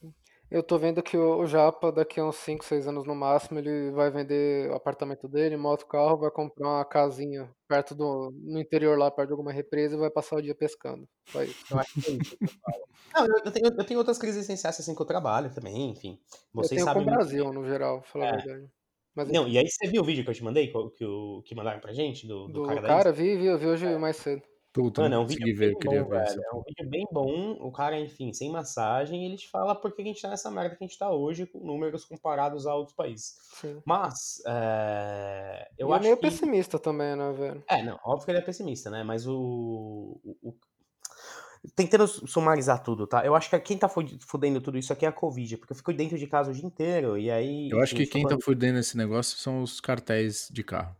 Eu tô vendo que o, Japa, daqui a uns 5, 6 anos no máximo, ele vai vender o apartamento dele, moto, carro, vai comprar uma casinha perto do. no interior lá, perto de alguma represa e vai passar o dia pescando. Só isso. Eu acho que é isso que eu Não, eu, tenho, eu tenho outras crises essenciais assim que eu trabalho também, enfim. Vocês eu tenho sabem com o Brasil, no geral, pra falar é. a verdade. Mas, não, e aí você viu o vídeo que eu te mandei, que, o, que mandaram pra gente? Do, do, do cara, cara vi, vi, eu vi hoje é. mais cedo. Puta, Mano, é um vídeo bem ver, bom, velho. É um vídeo bem bom. O cara, enfim, sem massagem, ele te fala por que a gente tá nessa merda que a gente tá hoje, com números comparados a outros países. Sim. Mas, é... eu e acho. é meio que... pessimista também, né, velho? É, não, óbvio que ele é pessimista, né? Mas o. o. Tentando sumarizar tudo, tá? Eu acho que quem tá fudendo tudo isso aqui é a Covid, porque eu fico dentro de casa o dia inteiro, e aí. Eu acho que quem tá fudendo esse negócio são os cartéis de carro.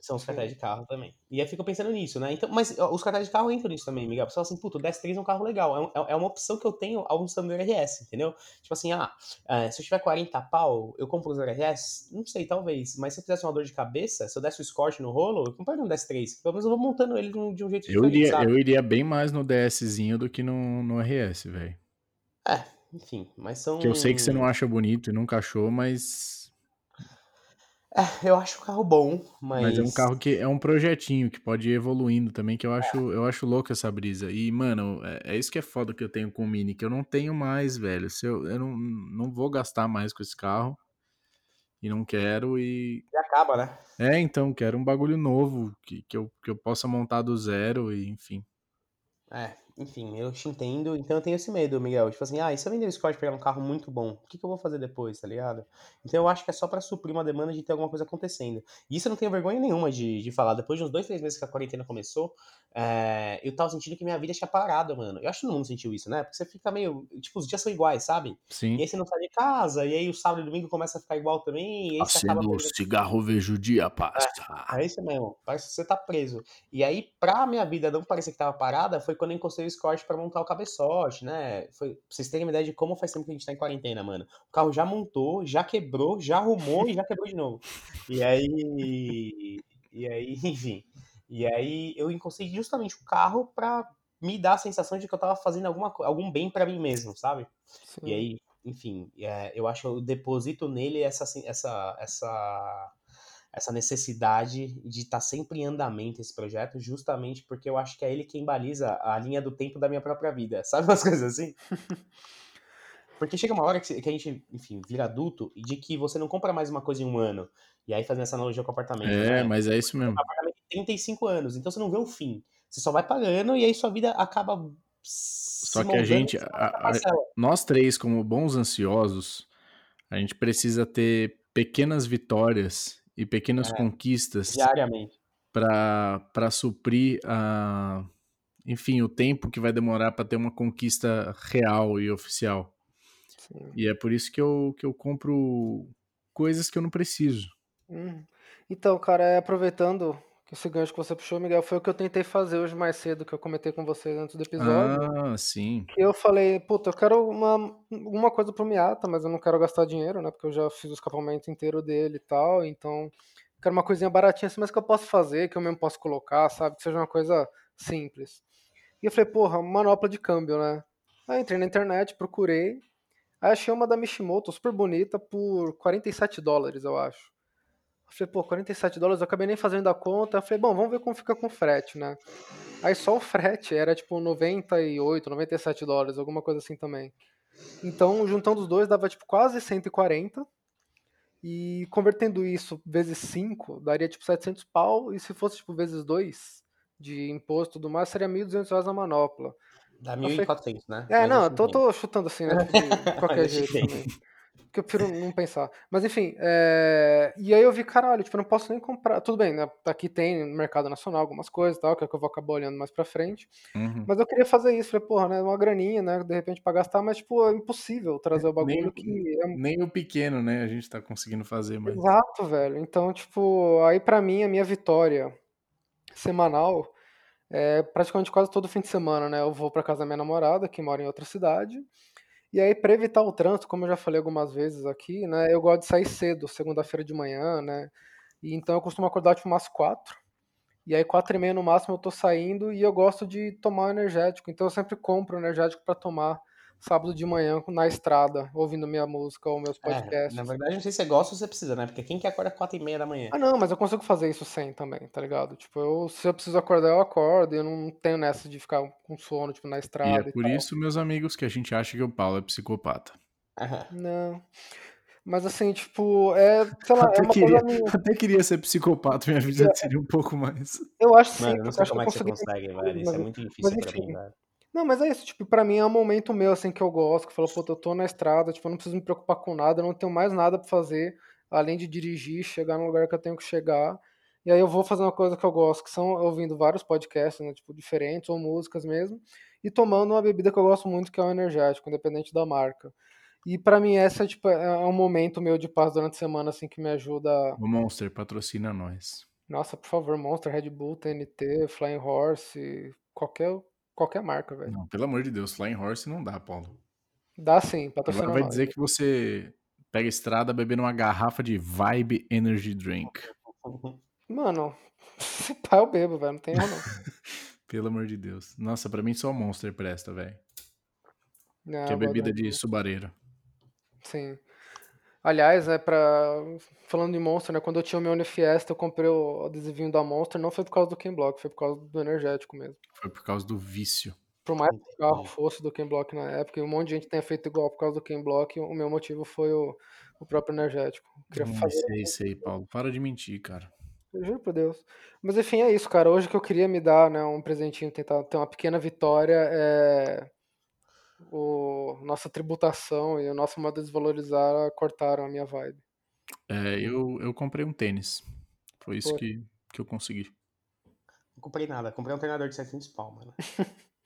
São os cartéis de carro também. E aí fica pensando nisso, né? Então, mas os cartéis de carro entram nisso também, Miguel. Você fala assim, puto, o DS3 é um carro legal. É, é, é uma opção que eu tenho ao Sandero RS, entendeu? Tipo assim, ah, é, se eu tiver 40 pau, eu compro o RS? Não sei, talvez. Mas se eu fizesse uma dor de cabeça, se eu desse o Escort no rolo, eu compraria um DS3. Pelo menos eu vou montando ele de um, jeito eu iria, Eu iria bem mais no DSzinho do que no, no RS, velho. É, enfim, mas são. Que eu sei que você não acha bonito e nunca achou, mas. É, eu acho o carro bom, mas. Mas é um carro que é um projetinho que pode ir evoluindo também, que eu acho, é. eu acho louco essa brisa. E, mano, é, é, isso que é foda que eu tenho com o Mini, que eu não tenho mais, velho. Se eu, eu não, não vou gastar mais com esse carro. E não quero e. E acaba, né? É, então, quero um bagulho novo, que, que, eu, que eu possa montar do zero e enfim. É, enfim, eu te entendo, então eu tenho esse medo, Miguel. Tipo assim, ah, e se eu vender o Scott pegar um carro muito bom, o que, que eu vou fazer depois, tá ligado? Então eu acho que é só para suprir uma demanda de ter alguma coisa acontecendo. E isso eu não tenho vergonha nenhuma de, de falar. Depois de uns dois, três meses que a quarentena começou, é, eu tava sentindo que minha vida tinha parado, mano. Eu acho que todo mundo sentiu isso, né? Porque você fica meio. Tipo, os dias são iguais, sabe? Sim. E aí você não sai de casa, e aí o sábado e domingo começa a ficar igual também. E aí você acaba. cigarro, vejo o dia passa. É, é isso mesmo. Parece que você tá preso. E aí, pra minha vida não parecer que tava parada, foi quando eu encostei Scott para montar o cabeçote, né? Foi, pra vocês terem uma ideia de como faz tempo que a gente tá em quarentena, mano. O carro já montou, já quebrou, já arrumou e já quebrou de novo. E aí. E aí, enfim. E aí eu encostei justamente o carro pra me dar a sensação de que eu tava fazendo alguma, algum bem para mim mesmo, sabe? Sim. E aí, enfim, é, eu acho que eu deposito nele essa, essa, essa essa necessidade de estar tá sempre em andamento esse projeto, justamente porque eu acho que é ele quem baliza a linha do tempo da minha própria vida. Sabe umas coisas assim? Porque chega uma hora que, a gente, enfim, vira adulto e de que você não compra mais uma coisa em um ano. E aí fazendo essa analogia com o apartamento. É, né? mas é isso mesmo. Um apartamento de 35 anos, então você não vê o fim. Você só vai pagando e aí sua vida acaba. Só que a gente, a, a, nós três, como bons ansiosos, a gente precisa ter pequenas vitórias e pequenas é, conquistas diariamente para suprir a enfim o tempo que vai demorar para ter uma conquista real e oficial Sim. e é por isso que eu, que eu compro coisas que eu não preciso hum. então cara é, aproveitando esse gancho que você puxou, Miguel, foi o que eu tentei fazer hoje mais cedo, que eu comentei com vocês antes do episódio. Ah, sim. Que eu falei, puta, eu quero uma, uma coisa pro Miata, mas eu não quero gastar dinheiro, né? Porque eu já fiz o escapamento inteiro dele e tal, então quero uma coisinha baratinha assim, mas que eu posso fazer, que eu mesmo posso colocar, sabe? Que seja uma coisa simples. E eu falei, porra, manopla de câmbio, né? Aí entrei na internet, procurei, aí achei uma da Mishimoto, super bonita, por 47 dólares, eu acho. Eu falei, pô, 47 dólares, eu acabei nem fazendo a conta. Eu falei, bom, vamos ver como fica com frete, né? Aí só o frete era tipo 98, 97 dólares, alguma coisa assim também. Então, juntando os dois, dava tipo quase 140. E convertendo isso vezes 5, daria tipo 700 pau. E se fosse tipo vezes 2 de imposto e tudo mais, seria 1.200 reais a manopla. Dá 1.400, né? É, Mas não, eu tô, tô, chutando assim, né? De qualquer jeito que eu prefiro não pensar. Mas enfim, é... e aí eu vi, caralho, tipo, eu não posso nem comprar. Tudo bem, né? Aqui tem no mercado nacional algumas coisas e tal, que é que eu vou acabar olhando mais pra frente. Uhum. Mas eu queria fazer isso. Falei, porra, né? Uma graninha, né? De repente pra gastar, mas, tipo, é impossível trazer o bagulho nem, que. É... Nem o pequeno, né? A gente tá conseguindo fazer, mas. Exato, velho. Então, tipo, aí pra mim, a minha vitória semanal. É praticamente quase todo fim de semana, né? Eu vou pra casa da minha namorada, que mora em outra cidade. E aí, para evitar o trânsito, como eu já falei algumas vezes aqui, né, eu gosto de sair cedo, segunda-feira de manhã, né? E então eu costumo acordar tipo umas quatro. E aí, quatro e meia no máximo eu tô saindo e eu gosto de tomar energético. Então eu sempre compro energético para tomar sábado de manhã na estrada, ouvindo minha música ou meus é, podcasts. É, na verdade, não sei se você gosta ou você precisa, né? Porque quem que acorda quatro e meia da manhã? Ah, não, mas eu consigo fazer isso sem também, tá ligado? Tipo, eu, se eu preciso acordar, eu acordo. Eu não tenho nessa de ficar com sono, tipo, na estrada. E é por isso, meus amigos, que a gente acha que o Paulo é psicopata. Não. Mas assim, tipo, é, sei lá, até é uma queria, coisa minha. Até queria ser psicopata, minha vida é. seria um pouco mais. Eu acho sim. Mano, eu não sei como é que você consegue, velho. Isso é muito difícil mas, pra mim, velho. Não, mas é isso, tipo, pra mim é um momento meu, assim, que eu gosto, que eu falo, pô, eu tô na estrada, tipo, eu não preciso me preocupar com nada, eu não tenho mais nada pra fazer, além de dirigir, chegar no lugar que eu tenho que chegar, e aí eu vou fazer uma coisa que eu gosto, que são ouvindo vários podcasts, né, tipo, diferentes, ou músicas mesmo, e tomando uma bebida que eu gosto muito, que é o energético, independente da marca. E para mim essa tipo, é um momento meu de paz durante a semana, assim, que me ajuda... O Monster patrocina nós. Nossa, por favor, Monster, Red Bull, TNT, Flying Horse, qualquer qualquer marca, velho. Não, pelo amor de Deus, Flying Horse não dá, Paulo. Dá sim, patrocina Agora vai dizer que você pega estrada bebendo uma garrafa de Vibe Energy Drink. Mano, se pá eu bebo, velho, não tem erro não. pelo amor de Deus. Nossa, pra mim só Monster presta, velho. Que é bebida Red de Bull. subareira. Sim. Aliás, é pra. Falando de Monster, né? Quando eu tinha o meu Unifiesta, eu comprei o adesivinho da Monster. Não foi por causa do Ken Block, foi por causa do energético mesmo. Foi por causa do vício. Por mais que o carro fosse do Ken Block na época, e um monte de gente tenha feito igual por causa do Ken Block, o meu motivo foi o, o próprio energético. Eu queria Hum, fazer. sei, sei, Paulo. Para de mentir, cara. Eu juro por Deus. Mas enfim, é isso, cara. Hoje que eu queria me dar, né, um presentinho, tentar ter uma pequena vitória, é. O nossa tributação e o nosso modo de desvalorizar cortaram a minha vibe. É, eu, eu comprei um tênis. Foi isso Pô. que, que eu consegui. Não comprei nada, comprei um treinador de 700 pau, mano.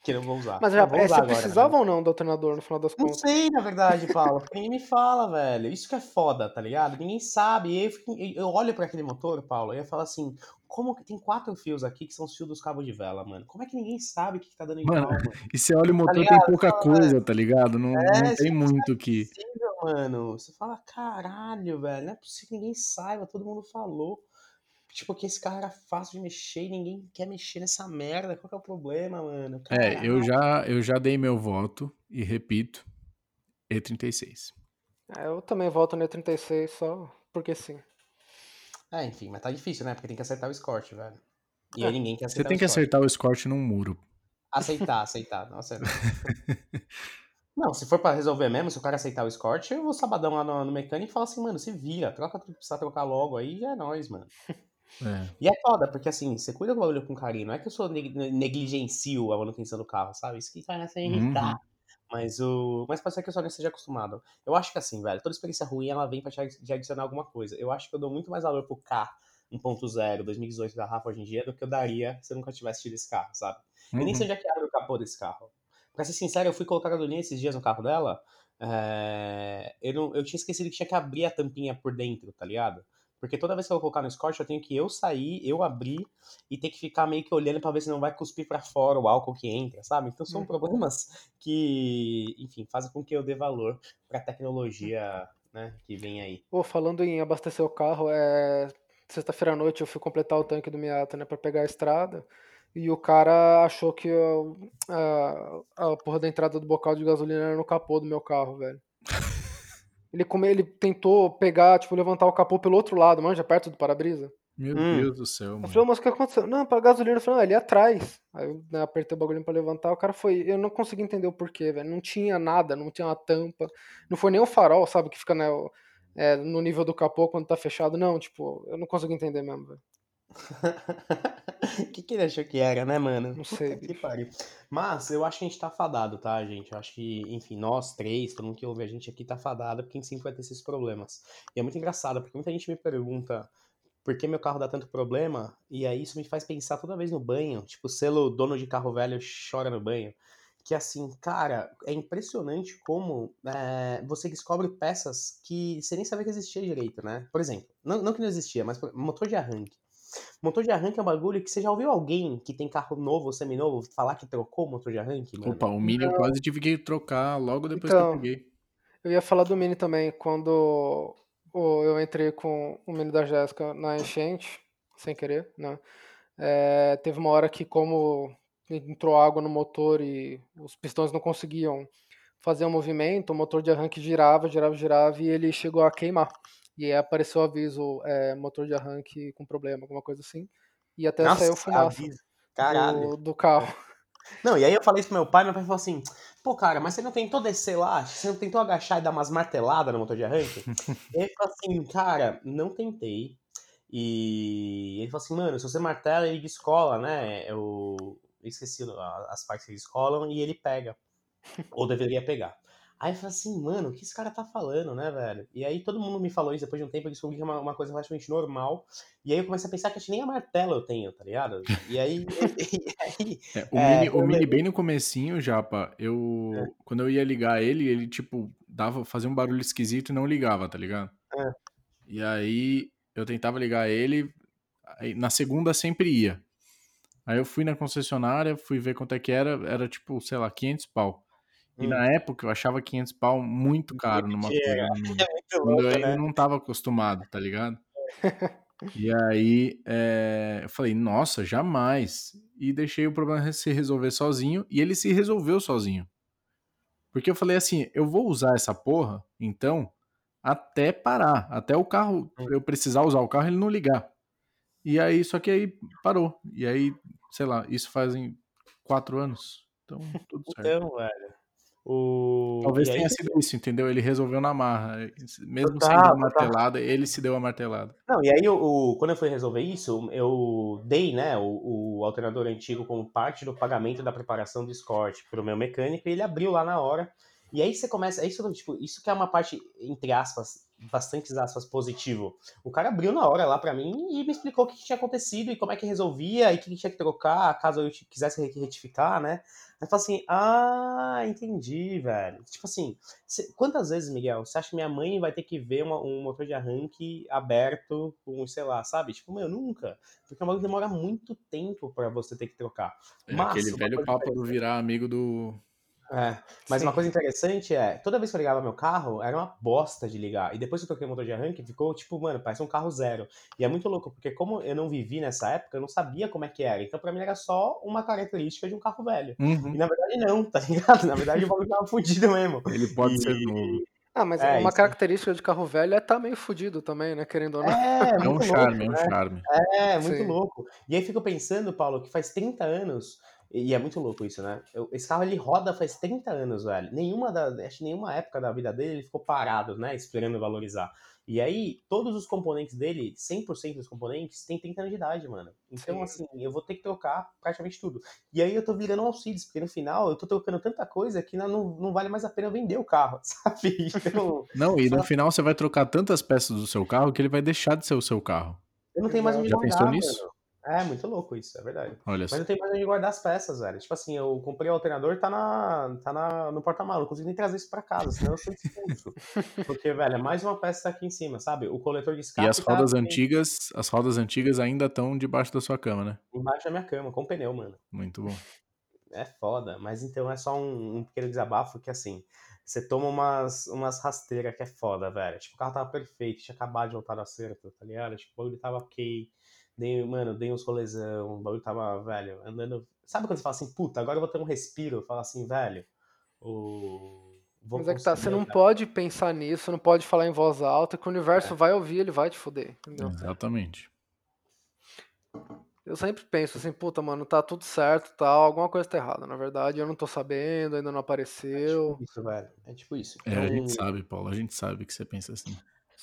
Que eu não vou usar. Mas já, Não, vou é, usar você agora, precisava mano. ou não do alternador no final das Não contas? sei, na verdade, Paulo. porque Ninguém me fala, velho. Isso que é foda, tá ligado? Ninguém sabe. E aí eu, eu olho pra aquele motor, Paulo, e eu falo assim: como que tem quatro fios aqui que são os fios dos cabos de vela, mano? Como é que ninguém sabe o que, que tá dando Mano, igual, mano? E você olha o motor, tem ligado? pouca Fala, coisa, tá ligado? Não, É, não tem não muito que. possível, mano. Você fala, caralho, velho, não é possível que ninguém saiba, todo mundo falou. Tipo, que esse carro era fácil de mexer e ninguém quer mexer nessa merda. Qual que é o problema, mano? É, eu Caralho. já, eu já dei meu voto e repito, E36. É, eu também volto no E36 só porque sim. É, enfim, mas tá difícil, né? Porque tem que acertar o escort, velho. E É, aí ninguém quer Você aceitar tem que acertar o escort num muro. Aceitar, aceitar. Nossa. Não, se for pra resolver mesmo, se o cara aceitar o escort, eu vou sabadão lá no, no mecânico e falo assim, mano, se vira, troca tudo que precisa trocar logo aí, já é nóis, mano. É. E é foda, porque assim, você cuida do bagulho com carinho, não é que eu sou neg- negligencio a manutenção do carro, sabe? Isso que começa a irritar. Uhum. Mas o. Mas pode ser que eu só não esteja acostumado. Eu acho que assim, velho, toda experiência ruim ela vem pra te adi- te adicionar alguma coisa. Eu acho que eu dou muito mais valor pro K 1.0 2018 da Rafa hoje em dia do que eu daria se eu nunca tivesse tido esse carro, sabe? Eu nem Uhum. sei onde é que abre o capô desse carro. Pra ser sincero, eu fui colocar gasolina esses dias no carro dela. é, Eu, não... eu tinha esquecido que tinha que abrir a tampinha por dentro, tá ligado? Porque toda vez que eu vou colocar no Scott, eu tenho que eu sair, eu abrir e ter que ficar meio que olhando pra ver se não vai cuspir pra fora o álcool que entra, sabe? Então são Hum. problemas que, enfim, fazem com que eu dê valor pra tecnologia, né, que vem aí. Pô, falando em abastecer o carro, é... sexta-feira à noite eu fui completar o tanque do Miata, né, pra pegar a estrada. E o cara achou que eu- a, a porra da entrada do bocal de gasolina era no capô do meu carro, velho. Ele, come... ele tentou pegar, tipo, levantar o capô pelo outro lado, manja, perto do para-brisa. Meu Hum. Deus do céu, Eu mano. falei, mas o que aconteceu? Não, pra gasolina. Eu falei, não, ali atrás. Aí eu né, apertei o bagulho pra levantar, o cara foi. Eu não consegui entender o porquê, velho. Não tinha nada, não tinha uma tampa. Não foi nem o farol, sabe, que fica né, o- é, no nível do capô quando tá fechado. Não, tipo, eu não consigo entender mesmo, velho. O que, que ele achou que era, né, mano? Não Puta sei, que pariu. Mas eu acho que a gente tá fadado, tá, gente? Eu acho que, enfim, nós três, todo mundo que ouve a gente aqui tá fadado, porque a gente sempre vai ter esses problemas. E é muito engraçado, porque muita gente me pergunta por que meu carro dá tanto problema, e aí isso me faz pensar toda vez no banho. Tipo, selo dono de carro velho chora no banho. Que assim, cara, é impressionante como é, você descobre peças que você nem sabia que existia direito, né? Por exemplo, não, não que não existia, mas por- motor de arranque. Motor de arranque é um bagulho que você já ouviu alguém que tem carro novo ou seminovo falar que trocou o motor de arranque, mano? Opa, o Mini eu quase tive que trocar logo depois Então, que eu peguei. Eu ia falar do Mini também, quando eu entrei com o Mini da Jéssica na enchente, sem querer, né? É, teve uma hora que como entrou água no motor e os pistões não conseguiam fazer um movimento, o motor de arranque girava, girava, girava e ele chegou a queimar. E aí apareceu o aviso, é, motor de arranque com problema, alguma coisa assim. E até Nossa, saiu fumaça do, do carro. Não, e aí eu falei isso pro meu pai, meu pai falou assim: pô, cara, mas você não tentou descer lá? Você não tentou agachar e dar umas marteladas no motor de arranque? ele falou assim: cara, não tentei. E ele falou assim: mano, se você martela, ele descola, né? Eu esqueci as partes que descolam e ele pega. Ou deveria pegar. Aí eu falei assim, mano, o que esse cara tá falando, né, velho? E aí todo mundo me falou isso depois de um tempo, eu descobri que é uma, uma coisa relativamente normal. E aí eu comecei a pensar que acho que nem a martela eu tenho, tá ligado? E aí. e aí É, o, É, mini, o Mini bem no comecinho, Japa, eu... É. Quando eu ia ligar ele, ele, tipo, dava, fazia um barulho esquisito e não ligava, tá ligado? É. E aí, eu tentava ligar ele, aí, na segunda sempre ia. Aí eu fui na concessionária, fui ver quanto é que era, era, tipo, sei lá, 500 pau. E Hum. na época eu achava 500 pau muito caro numa coisa. É Quando louco, eu ainda né? não tava acostumado, tá ligado? E aí, é, eu falei, nossa, jamais. E deixei o problema se resolver sozinho, e ele se resolveu sozinho. Porque eu falei assim, eu vou usar essa porra, então, até parar, até o carro, Hum. eu precisar usar o carro, ele não ligar. E aí, só que aí parou. E aí, sei lá, isso fazem quatro anos. Então, tudo certo. Então, velho. O... Talvez aí tenha sido isso, entendeu? Ele resolveu na marra. Mesmo Total, sem dar total. martelada, ele se deu a martelada. Não, e aí, o, o- quando eu fui resolver isso, eu dei, né, o, o alternador antigo como parte do pagamento da preparação do Escort pro meu mecânico e ele abriu lá na hora. E aí você começa, é isso, tipo, isso que é uma parte, entre aspas, bastantes aspas, positivo. O cara abriu na hora lá pra mim e me explicou o que tinha acontecido e como é que resolvia e o que tinha que trocar, caso eu quisesse retificar, né? Aí eu falei assim, ah, entendi, velho. Tipo assim, quantas vezes, Miguel, você acha que minha mãe vai ter que ver uma- um motor de arranque aberto com, sei lá, sabe? Tipo, meu, nunca. Porque é uma coisa que demora muito tempo pra você ter que trocar. É Mas, aquele velho papo do virar amigo do. É, mas Sim. uma coisa interessante é, toda vez que eu ligava meu carro, era uma bosta de ligar. E depois que eu troquei o motor de arranque, ficou tipo, mano, parece um carro zero. E é muito louco, porque como eu não vivi nessa época, eu não sabia como é que era. Então pra mim era só uma característica de um carro velho. Uhum. E na verdade não, tá ligado? Na verdade o bagulho tava fudido mesmo. Ele pode E- ser novo. Ah, mas É, uma isso. característica de carro velho é estar meio fudido também, né? Querendo ou não. É, É um muito charme, é louco, um né? charme. É, muito Sim. louco. E aí fico pensando, Paulo, que faz 30 anos, e é muito louco isso, né? Eu- esse carro ele roda faz 30 anos, velho. Nenhuma da, acho que nenhuma época da vida dele ele ficou parado, né? Esperando valorizar. E aí, todos os componentes dele, 100% dos componentes, tem 30 anos de idade, mano. Então, Sim. assim, eu vou ter que trocar praticamente tudo. E aí eu tô virando um Alcides, porque no final eu tô trocando tanta coisa que não, não, vale mais a pena vender o carro, sabe? Então, Não, e no Só- final você vai trocar tantas peças do seu carro que ele vai deixar de ser o seu carro. eu não tenho mais onde Já guardar, pensou nisso? mano. É, muito louco isso, é verdade. Olha Mas eu tenho mais onde guardar as peças, velho. Tipo assim, eu comprei o alternador, tá, na, tá na, no porta-malas. Não consigo nem trazer isso pra casa, senão eu sou expulso. Porque, velho, é mais uma peça aqui em cima, sabe? O coletor de escape E as tá rodas aqui antigas, as rodas antigas ainda estão debaixo da sua cama, né? embaixo da minha cama, com pneu, mano. Muito bom. É foda. Mas então é só um, um pequeno desabafo que, assim, você toma umas, umas rasteiras que é foda, velho. Tipo, o carro tava perfeito, tinha acabado de voltar do acerto, tá ligado? Tipo, o bagulho tava ok. Dei, mano, dei uns rolezão, o bagulho tava, velho, andando. Sabe quando você fala assim, puta, agora eu vou ter um respiro? Fala assim, velho, o. Vou Mas é que tá, você não pode pensar nisso, não pode falar em voz alta, que o universo vai ouvir, ele vai te foder, entendeu? Exatamente. Eu sempre penso assim, puta, mano, tá tudo certo, tal, alguma coisa tá errada. Na verdade, eu não tô sabendo, ainda não É apareceu. tipo isso, velho. É tipo isso. É, a Então, gente sabe, Paulo, a gente sabe que você pensa assim.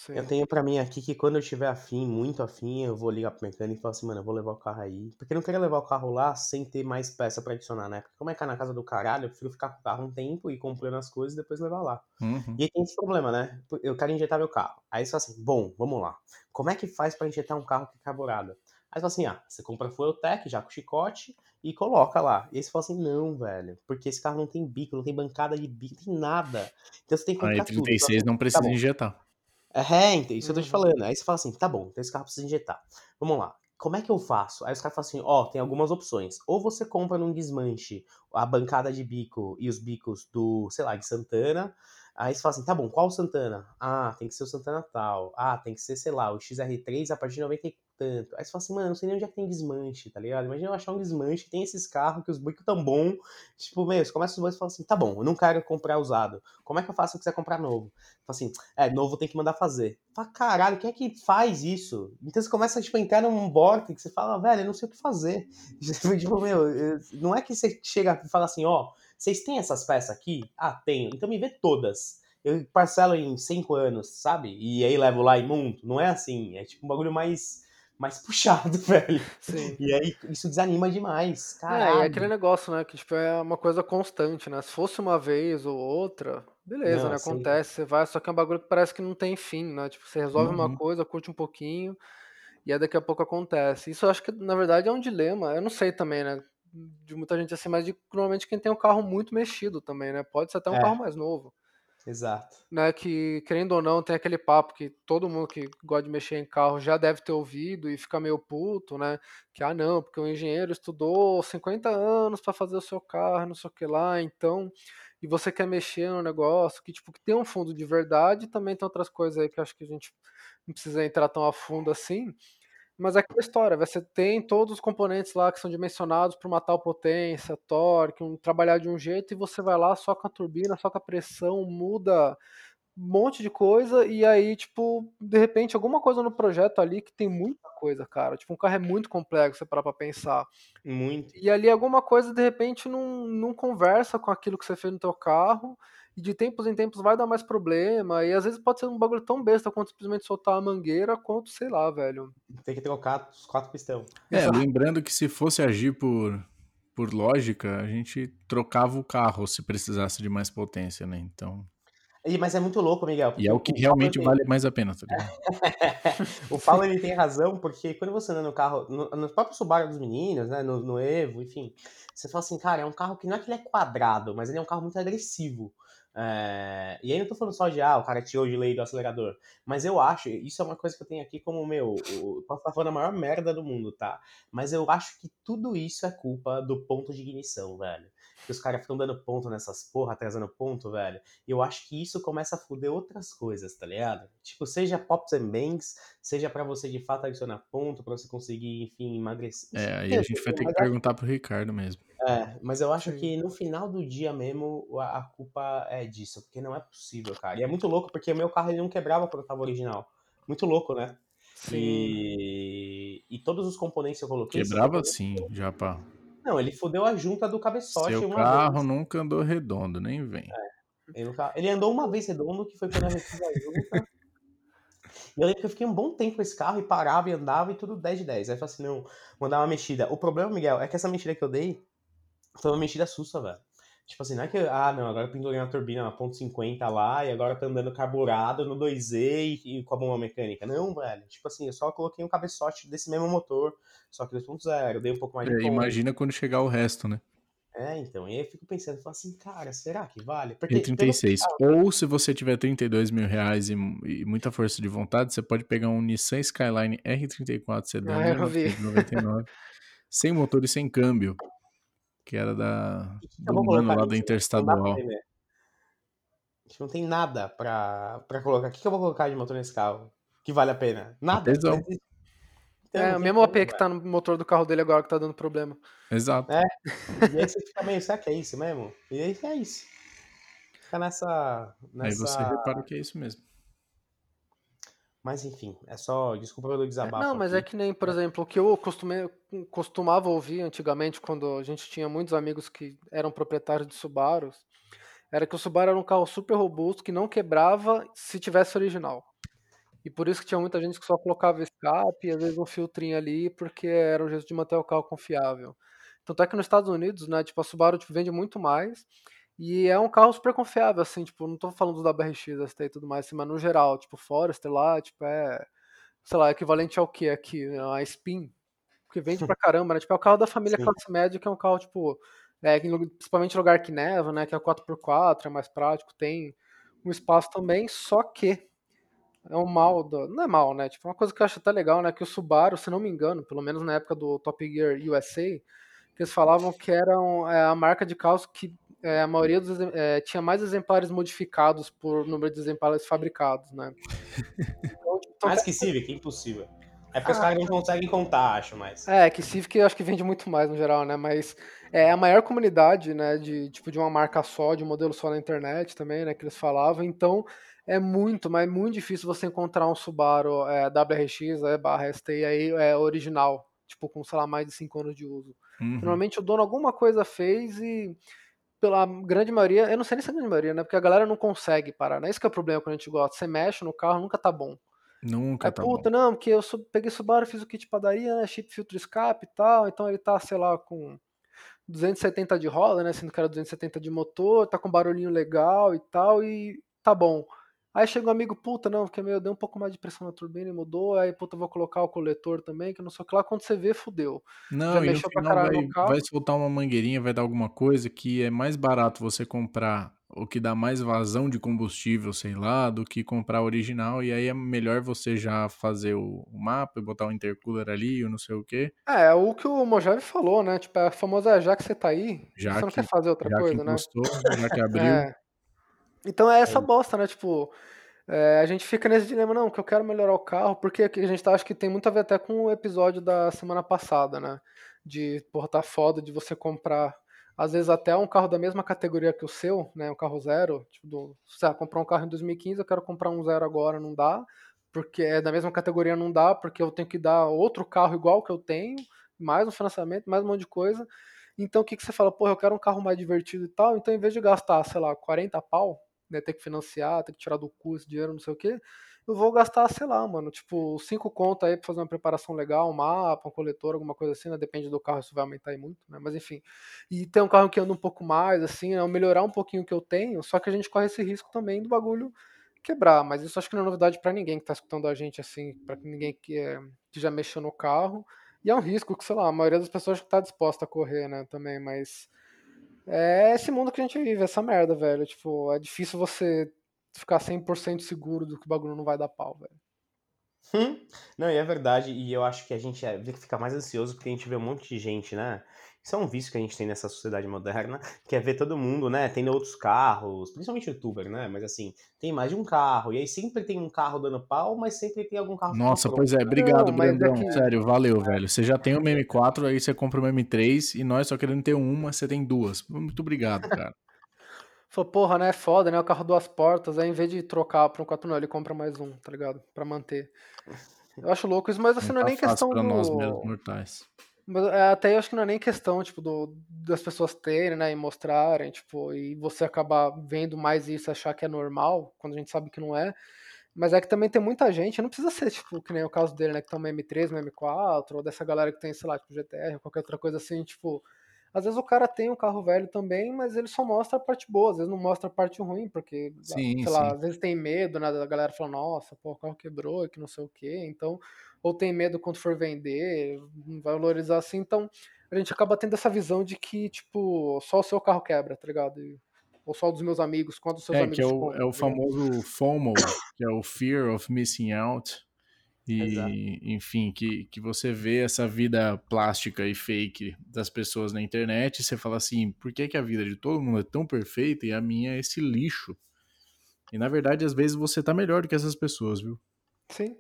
Sim. Eu tenho pra mim aqui que quando eu tiver afim, muito afim, eu vou ligar pro mecânico e falar assim, mano, eu vou levar o carro aí. Porque eu não queria levar o carro lá sem ter mais peça pra adicionar, né? Porque como é que é na casa do caralho, eu prefiro ficar com o carro um tempo e comprando as coisas e depois levar lá. Uhum. E aí tem esse problema, né? Eu quero injetar meu carro. Aí você fala assim, bom, vamos lá. Como é que faz pra injetar um carro que é carburado? Aí você fala assim, ah, você compra Fueltech já com chicote e coloca lá. E aí você fala assim, não, velho, porque esse carro não tem bico, não tem bancada de bico, não tem nada. Então você tem que A comprar tudo. E36 não Tá precisa bom. injetar. É, então, isso que eu tô te Uhum. falando. Aí você fala assim, tá bom, então esse carro precisa injetar. Vamos lá. Como é que eu faço? Aí os caras falam assim, ó, tem algumas opções. Ou você compra num desmanche a bancada de bico e os bicos do, sei lá, de Santana. Aí você fala assim, tá bom, qual Santana? Ah, tem que ser o Santana tal. Ah, tem que ser, sei lá, o XR3 a partir de 90 e tanto. Aí você fala assim, mano, não sei nem onde é que tem desmanche, tá ligado? Imagina eu achar um desmanche, tem esses carros que os bicos tão bom. Tipo, meu, você começa os dois e fala assim, tá bom, eu não quero comprar usado. Como é que eu faço se eu quiser comprar novo? Fala assim, é, novo tem que mandar fazer. Fala, caralho, quem é que faz isso? Então você começa, tipo, a entrar num borte que você fala, velho, eu não sei o que fazer. tipo, meu, eu- não é que você chega e fala assim, ó, vocês têm essas peças aqui? Ah, tenho. Então me vê todas. Eu parcelo em cinco anos, sabe? E aí levo lá e monto. Não é assim. É tipo um bagulho mais, mais puxado, velho. Sim. E aí isso desanima demais. É, Caralho. e é aquele negócio, né? Que tipo, é uma coisa constante, né? Se fosse uma vez ou outra, beleza, Não, né? sim. Acontece, você vai, só que é um bagulho que parece que não tem fim, né? Tipo, você resolve uma Uhum. coisa, curte um pouquinho, e aí daqui a pouco acontece. Isso eu acho que, na verdade, é um dilema. Eu não sei também, né? De muita gente assim, mas de normalmente quem tem um carro muito mexido também, né? Pode ser até um É. carro mais novo. Exato. né, que querendo ou não tem aquele papo que todo mundo que gosta de mexer em carro já deve ter ouvido e fica meio puto, né, que ah não, porque o engenheiro estudou 50 anos para fazer o seu carro, não sei o que lá, então, e você quer mexer no negócio que tipo que tem um fundo de verdade, também tem outras coisas aí que acho que a gente não precisa entrar tão a fundo assim, Mas é aquela história, você tem todos os componentes lá que são dimensionados para uma tal potência, torque, um, trabalhar de um jeito, e você vai lá só com a turbina, só com a pressão, muda um monte de coisa, e aí, tipo, de repente, alguma coisa no projeto ali que tem muita coisa, cara. Tipo, um carro é muito complexo, você parar pra pensar. Muito. E ali alguma coisa, de repente, não, não conversa com aquilo que você fez no teu carro, e de tempos em tempos vai dar mais problema, e às vezes pode ser um bagulho tão besta quanto simplesmente soltar a mangueira, quanto, sei lá, velho. Tem que trocar os quatro pistão. É, lembrando que se fosse agir por, por lógica, a gente trocava o carro se precisasse de mais potência, né? Então. E, mas é muito louco, Miguel. E é o que realmente vale mais a pena, tá ligado? o Paulo ele tem razão, porque quando você anda no carro, no, no próprio Subaru dos meninos, né, no, no Evo, enfim, você fala assim, cara, é um carro que não é que ele é quadrado, mas ele é um carro muito agressivo. É, e aí não tô falando só de, ah, o cara tirou de lei do acelerador. Mas eu acho, isso é uma coisa que eu tenho aqui como, meu, o, posso estar falando a maior merda do mundo, tá? Mas eu acho que tudo isso é culpa do ponto de ignição, velho. Que os caras ficam dando ponto nessas porra, atrasando ponto, velho. E eu acho que isso começa a foder outras coisas, tá ligado? Tipo, seja pops and banks, seja para você de fato adicionar ponto, para você conseguir, enfim, emagrecer. É, aí a gente vai ter que perguntar pro Ricardo mesmo. É, mas eu acho Sim. que no final do dia mesmo a, a, culpa é disso, porque não é possível, cara. E é muito louco, porque o meu carro ele não quebrava quando tava original. Muito louco, né? Sim. E, e todos os componentes que eu coloquei. Quebrava sim, já pá. Não, ele fudeu a junta do cabeçote. Seu carro vez. nunca andou redondo, nem vem. É, ele, nunca... ele, andou uma vez redondo, que foi quando eu refiz a junta. E eu lembro que eu fiquei um bom tempo com esse carro e parava e andava e tudo 10 de 10. Aí eu falei assim, não, vou dar uma mexida. O problema, Miguel, é que essa mexida que eu dei foi uma mexida sussa, velho. Tipo assim, não é que, ah, não, agora eu pendurei uma turbina na ponto .50 lá e agora tá andando carburado no 2Z e, e, com a bomba mecânica. Não, velho. Tipo assim, eu só coloquei um cabeçote desse mesmo motor, só que 2.0, dei um pouco mais de é, Imagina quando chegar o resto, né? É, então, e aí eu fico pensando, eu falo assim, cara, será que vale? Porque, e 36. Pelo... Ou se você tiver 32 mil reais e, e, muita força de vontade, você pode pegar um Nissan Skyline R34 sedã ah, 99, sem motor e sem câmbio que era da, do mano lá da Interestadual. A gente não tem nada pra, pra colocar. O que, que eu vou colocar de motor nesse carro? Que vale a pena? Nada. Então, é, o mesmo AP que tá no motor do carro dele agora que tá dando problema. Exato. É. E aí você fica meio, será que é isso mesmo? E aí é isso. Fica nessa. nessa... Aí você repara que é isso mesmo. Mas enfim, é só. Desculpa pelo desabafo. Não, mas é aqui. é que nem, por exemplo, o que eu costumei, costumava ouvir antigamente, quando a gente tinha muitos amigos que eram proprietários de Subarus, era que o Subaru era um carro super robusto que não quebrava se tivesse original. E por isso que tinha muita gente que só colocava escape e às vezes um filtrinho ali, porque era o jeito de manter o carro confiável. Tanto é que nos Estados Unidos, né, tipo, a Subaru tipo, vende muito mais. E é um carro super confiável, assim, tipo, não tô falando da BRX, ST e tudo mais, assim, mas no geral, tipo, Forester lá, tipo, é, sei lá, equivalente ao que aqui? A Spin, que vende pra caramba, né? Tipo, é o carro da família Sim. classe média, que é um carro, tipo, é, principalmente lugar que neva, né? Que é 4x4, é mais prático, tem um espaço também, só que é um mal, do, não é mal, né? Tipo, uma coisa que eu acho até legal, né? Que o Subaru, se não me engano, pelo menos na época do Top Gear USA, que eles falavam que era é, a marca de carros que é, a maioria dos, é, tinha mais exemplares modificados por número de exemplares fabricados, né? Então, tipo, mais que Civic, impossível. É porque ah, os caras não conseguem contar, acho mais. É, que Civic eu acho que vende muito mais no geral, né? Mas é a maior comunidade, né? De tipo de uma marca só, de um modelo só na internet também, né? Que eles falavam. Então é muito, mas é muito difícil você encontrar um Subaru é, WRX é, barra ST aí é original, tipo com sei lá mais de 5 anos de uso. Uhum. Normalmente o dono alguma coisa fez e pela grande maioria, eu não sei nem se é a grande maioria, né? Porque a galera não consegue parar, né? Esse que é o problema quando a gente gosta. Você mexe no carro, nunca tá bom. Nunca é, tá puta, bom. não, porque eu peguei Subaru, fiz o kit padaria, né? Chip, filtro, escape e tal. Então ele tá, sei lá, com 270 de roda, né? Sendo que era 270 de motor, tá com barulhinho legal e tal, e tá bom. Aí chega um amigo, puta, não, porque meu, deu um pouco mais de pressão na turbina e mudou, aí puta, vou colocar o coletor também, que não sei o que lá, quando você vê, fudeu. Não, Já e mexeu final vai, vai soltar uma mangueirinha, vai dar alguma coisa que é mais barato você comprar o que dá mais vazão de combustível, sei lá, do que comprar original, e aí é melhor você já fazer o, mapa e botar o intercooler ali, ou não sei o quê. É, é o que o Mojave falou, né, tipo, a famosa, já que você tá aí, já você que, não quer fazer outra já coisa, que né? encostou, Já que abriu. é. Então é essa é. bosta, né? Tipo, É, a gente fica nesse dilema, não, que eu quero melhorar o carro, porque a gente tá, acho que tem muito a ver até com o episódio da semana passada, né? De, porra, tá foda de você comprar, às vezes até um carro da mesma categoria que o seu, né? Um carro zero, tipo, do, se você comprar um carro em 2015, eu quero comprar um zero agora, não dá, porque é da mesma categoria, não dá, porque eu tenho que dar outro carro igual que eu tenho, mais um financiamento, mais um monte de coisa. Então o que, que você fala, porra, eu quero um carro mais divertido e tal, então em vez de gastar, sei lá, 40 pau, né, ter que financiar, ter que tirar do custo, dinheiro, não sei o quê, eu vou gastar, sei lá, mano, tipo, cinco contas aí pra fazer uma preparação legal, um mapa, um coletor, alguma coisa assim, né? Depende do carro, isso vai aumentar aí muito, né? Mas enfim. E ter um carro que anda um pouco mais, assim, né? melhorar um pouquinho o que eu tenho, só que a gente corre esse risco também do bagulho quebrar. Mas isso acho que não é novidade para ninguém que tá escutando a gente, assim, para ninguém que, é, que já mexeu no carro. E é um risco que, sei lá, a maioria das pessoas tá disposta a correr, né, também, mas é esse mundo que a gente vive, essa merda, velho. Tipo, é difícil você ficar 100% seguro do que o bagulho não vai dar pau, velho. Hum, não, e é verdade, e eu acho que a gente é, fica mais ansioso porque a gente vê um monte de gente, né? Isso é um vício que a gente tem nessa sociedade moderna, que é ver todo mundo, né, tendo outros carros, principalmente youtuber, né? Mas assim, tem mais de um carro, e aí sempre tem um carro dando pau, mas sempre tem algum carro Nossa, pois é, obrigado, não, Brandão. É que... Sério, valeu, velho. Você já tem o Meme 4, aí você compra o Meme 3, e nós só querendo ter uma, você tem duas. Muito obrigado, cara. Falou, porra, né? É foda, né? O carro duas portas, aí em vez de trocar para um 4 não, ele compra mais um, tá ligado? Pra manter. Eu acho louco isso, mas assim, não, não é tá nem questão pra do... nós mesmos mortais. Mas é, até eu acho que não é nem questão, tipo, do, das pessoas terem, né, e mostrarem, tipo, e você acabar vendo mais isso achar que é normal, quando a gente sabe que não é. Mas é que também tem muita gente, não precisa ser, tipo, que nem o caso dele, né, que tem uma M3, uma M4, ou dessa galera que tem, sei lá, tipo, GTR, qualquer outra coisa assim, tipo, às vezes o cara tem um carro velho também, mas ele só mostra a parte boa, às vezes não mostra a parte ruim, porque, sim, sei sim. lá, às vezes tem medo, né, da galera falar, nossa, pô, o carro quebrou, que não sei o quê, então, ou tem medo quando for vender, vai valorizar assim, então a gente acaba tendo essa visão de que, tipo, só o seu carro quebra, tá ligado? Ou só dos meus amigos, quando os seus é, amigos... Que é, o, é o tá famoso FOMO, que é o Fear of Missing Out, e, Exato. enfim, que, que você vê essa vida plástica e fake das pessoas na internet e você fala assim, por que, que a vida de todo mundo é tão perfeita e a minha é esse lixo? E na verdade, às vezes você tá melhor do que essas pessoas, viu? Sim.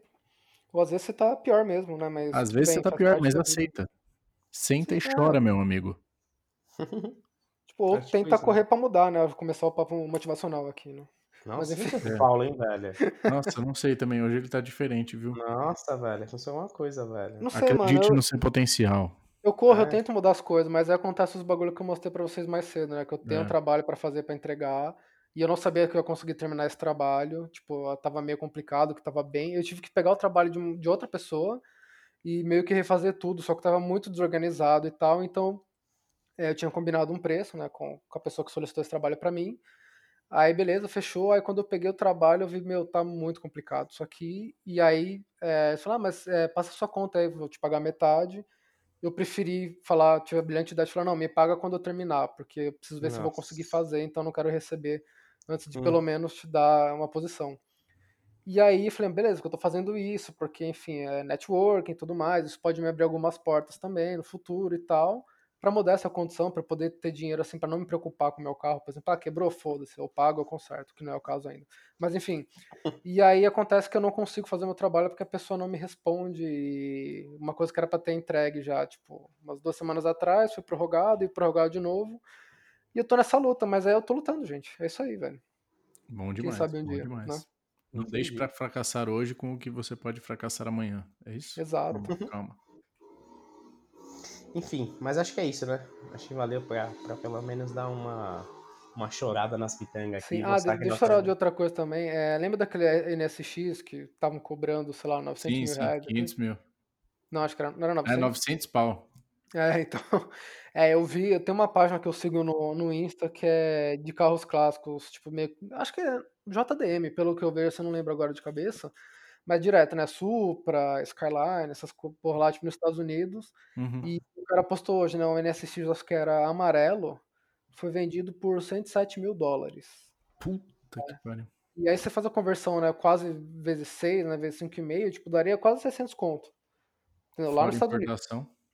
Ou às vezes você tá pior mesmo, né? Mas, às vezes bem, você tá pior, mas aceita. Senta Sim, e chora, é. meu amigo. tipo, ou tenta isso, correr né? pra mudar, né? Começar o papo motivacional aqui, né? Nossa, Mas, enfim... é. Paulo, hein, velho? Nossa, não sei também. Hoje ele tá diferente, viu? Nossa, velho. Isso é uma coisa, velho. Não sei, Acredite mano, no seu potencial. Eu corro, é. eu tento mudar as coisas, mas aí acontece os bagulho que eu mostrei pra vocês mais cedo, né? Que eu tenho é. um trabalho pra fazer, pra entregar. E eu não sabia que eu ia conseguir terminar esse trabalho. Tipo, tava meio complicado, que tava bem. Eu tive que pegar o trabalho de, de outra pessoa e meio que refazer tudo, só que tava muito desorganizado e tal. Então, é, eu tinha combinado um preço, né, com, com a pessoa que solicitou esse trabalho para mim. Aí, beleza, fechou. Aí, quando eu peguei o trabalho, eu vi, meu, tá muito complicado isso aqui. E aí, é, falou, ah, mas é, passa sua conta aí, vou te pagar metade. Eu preferi falar, tive a brilhante ideia de falar, não, me paga quando eu terminar, porque eu preciso ver Nossa. se eu vou conseguir fazer, então não quero receber antes de hum. pelo menos te dar uma posição. E aí, falei, beleza, que eu tô fazendo isso, porque, enfim, é networking e tudo mais, isso pode me abrir algumas portas também no futuro e tal para mudar essa condição, para poder ter dinheiro assim, para não me preocupar com o meu carro, por exemplo, ah, quebrou, foda-se, eu pago, eu conserto, que não é o caso ainda. Mas enfim, e aí acontece que eu não consigo fazer meu trabalho porque a pessoa não me responde. Uma coisa que era para ter entregue já, tipo, umas duas semanas atrás, foi prorrogado e prorrogado de novo. E eu tô nessa luta, mas aí eu tô lutando, gente. É isso aí, velho. Bom demais. Quem sabe um bom dia, demais. Né? Não deixe para fracassar hoje com o que você pode fracassar amanhã. É isso? Exato. Calma. Enfim, mas acho que é isso, né? Acho que valeu pra, pra pelo menos dar uma, uma chorada nas pitangas aqui. Sim, ah, deixa eu falar de outra coisa também. É, lembra daquele NSX que estavam cobrando, sei lá, 900 sim, mil sim, reais? 500 mil. Não, acho que era, não era 900. É 900 pau. É, então. É, eu vi, tem uma página que eu sigo no, no Insta que é de carros clássicos, tipo, meio. Acho que é JDM, pelo que eu vejo, você não lembra agora de cabeça mais direto, né? Supra, Skyline, essas por lá, tipo, nos Estados Unidos. Uhum. E o cara postou hoje, né? O NSX, acho que era amarelo, foi vendido por 107 mil dólares. Puta que pariu. E aí você faz a conversão, né? Quase vezes 6, né? Vezes 5,5, tipo, daria quase 600 conto. Entendeu? Lá nos Estados Unidos.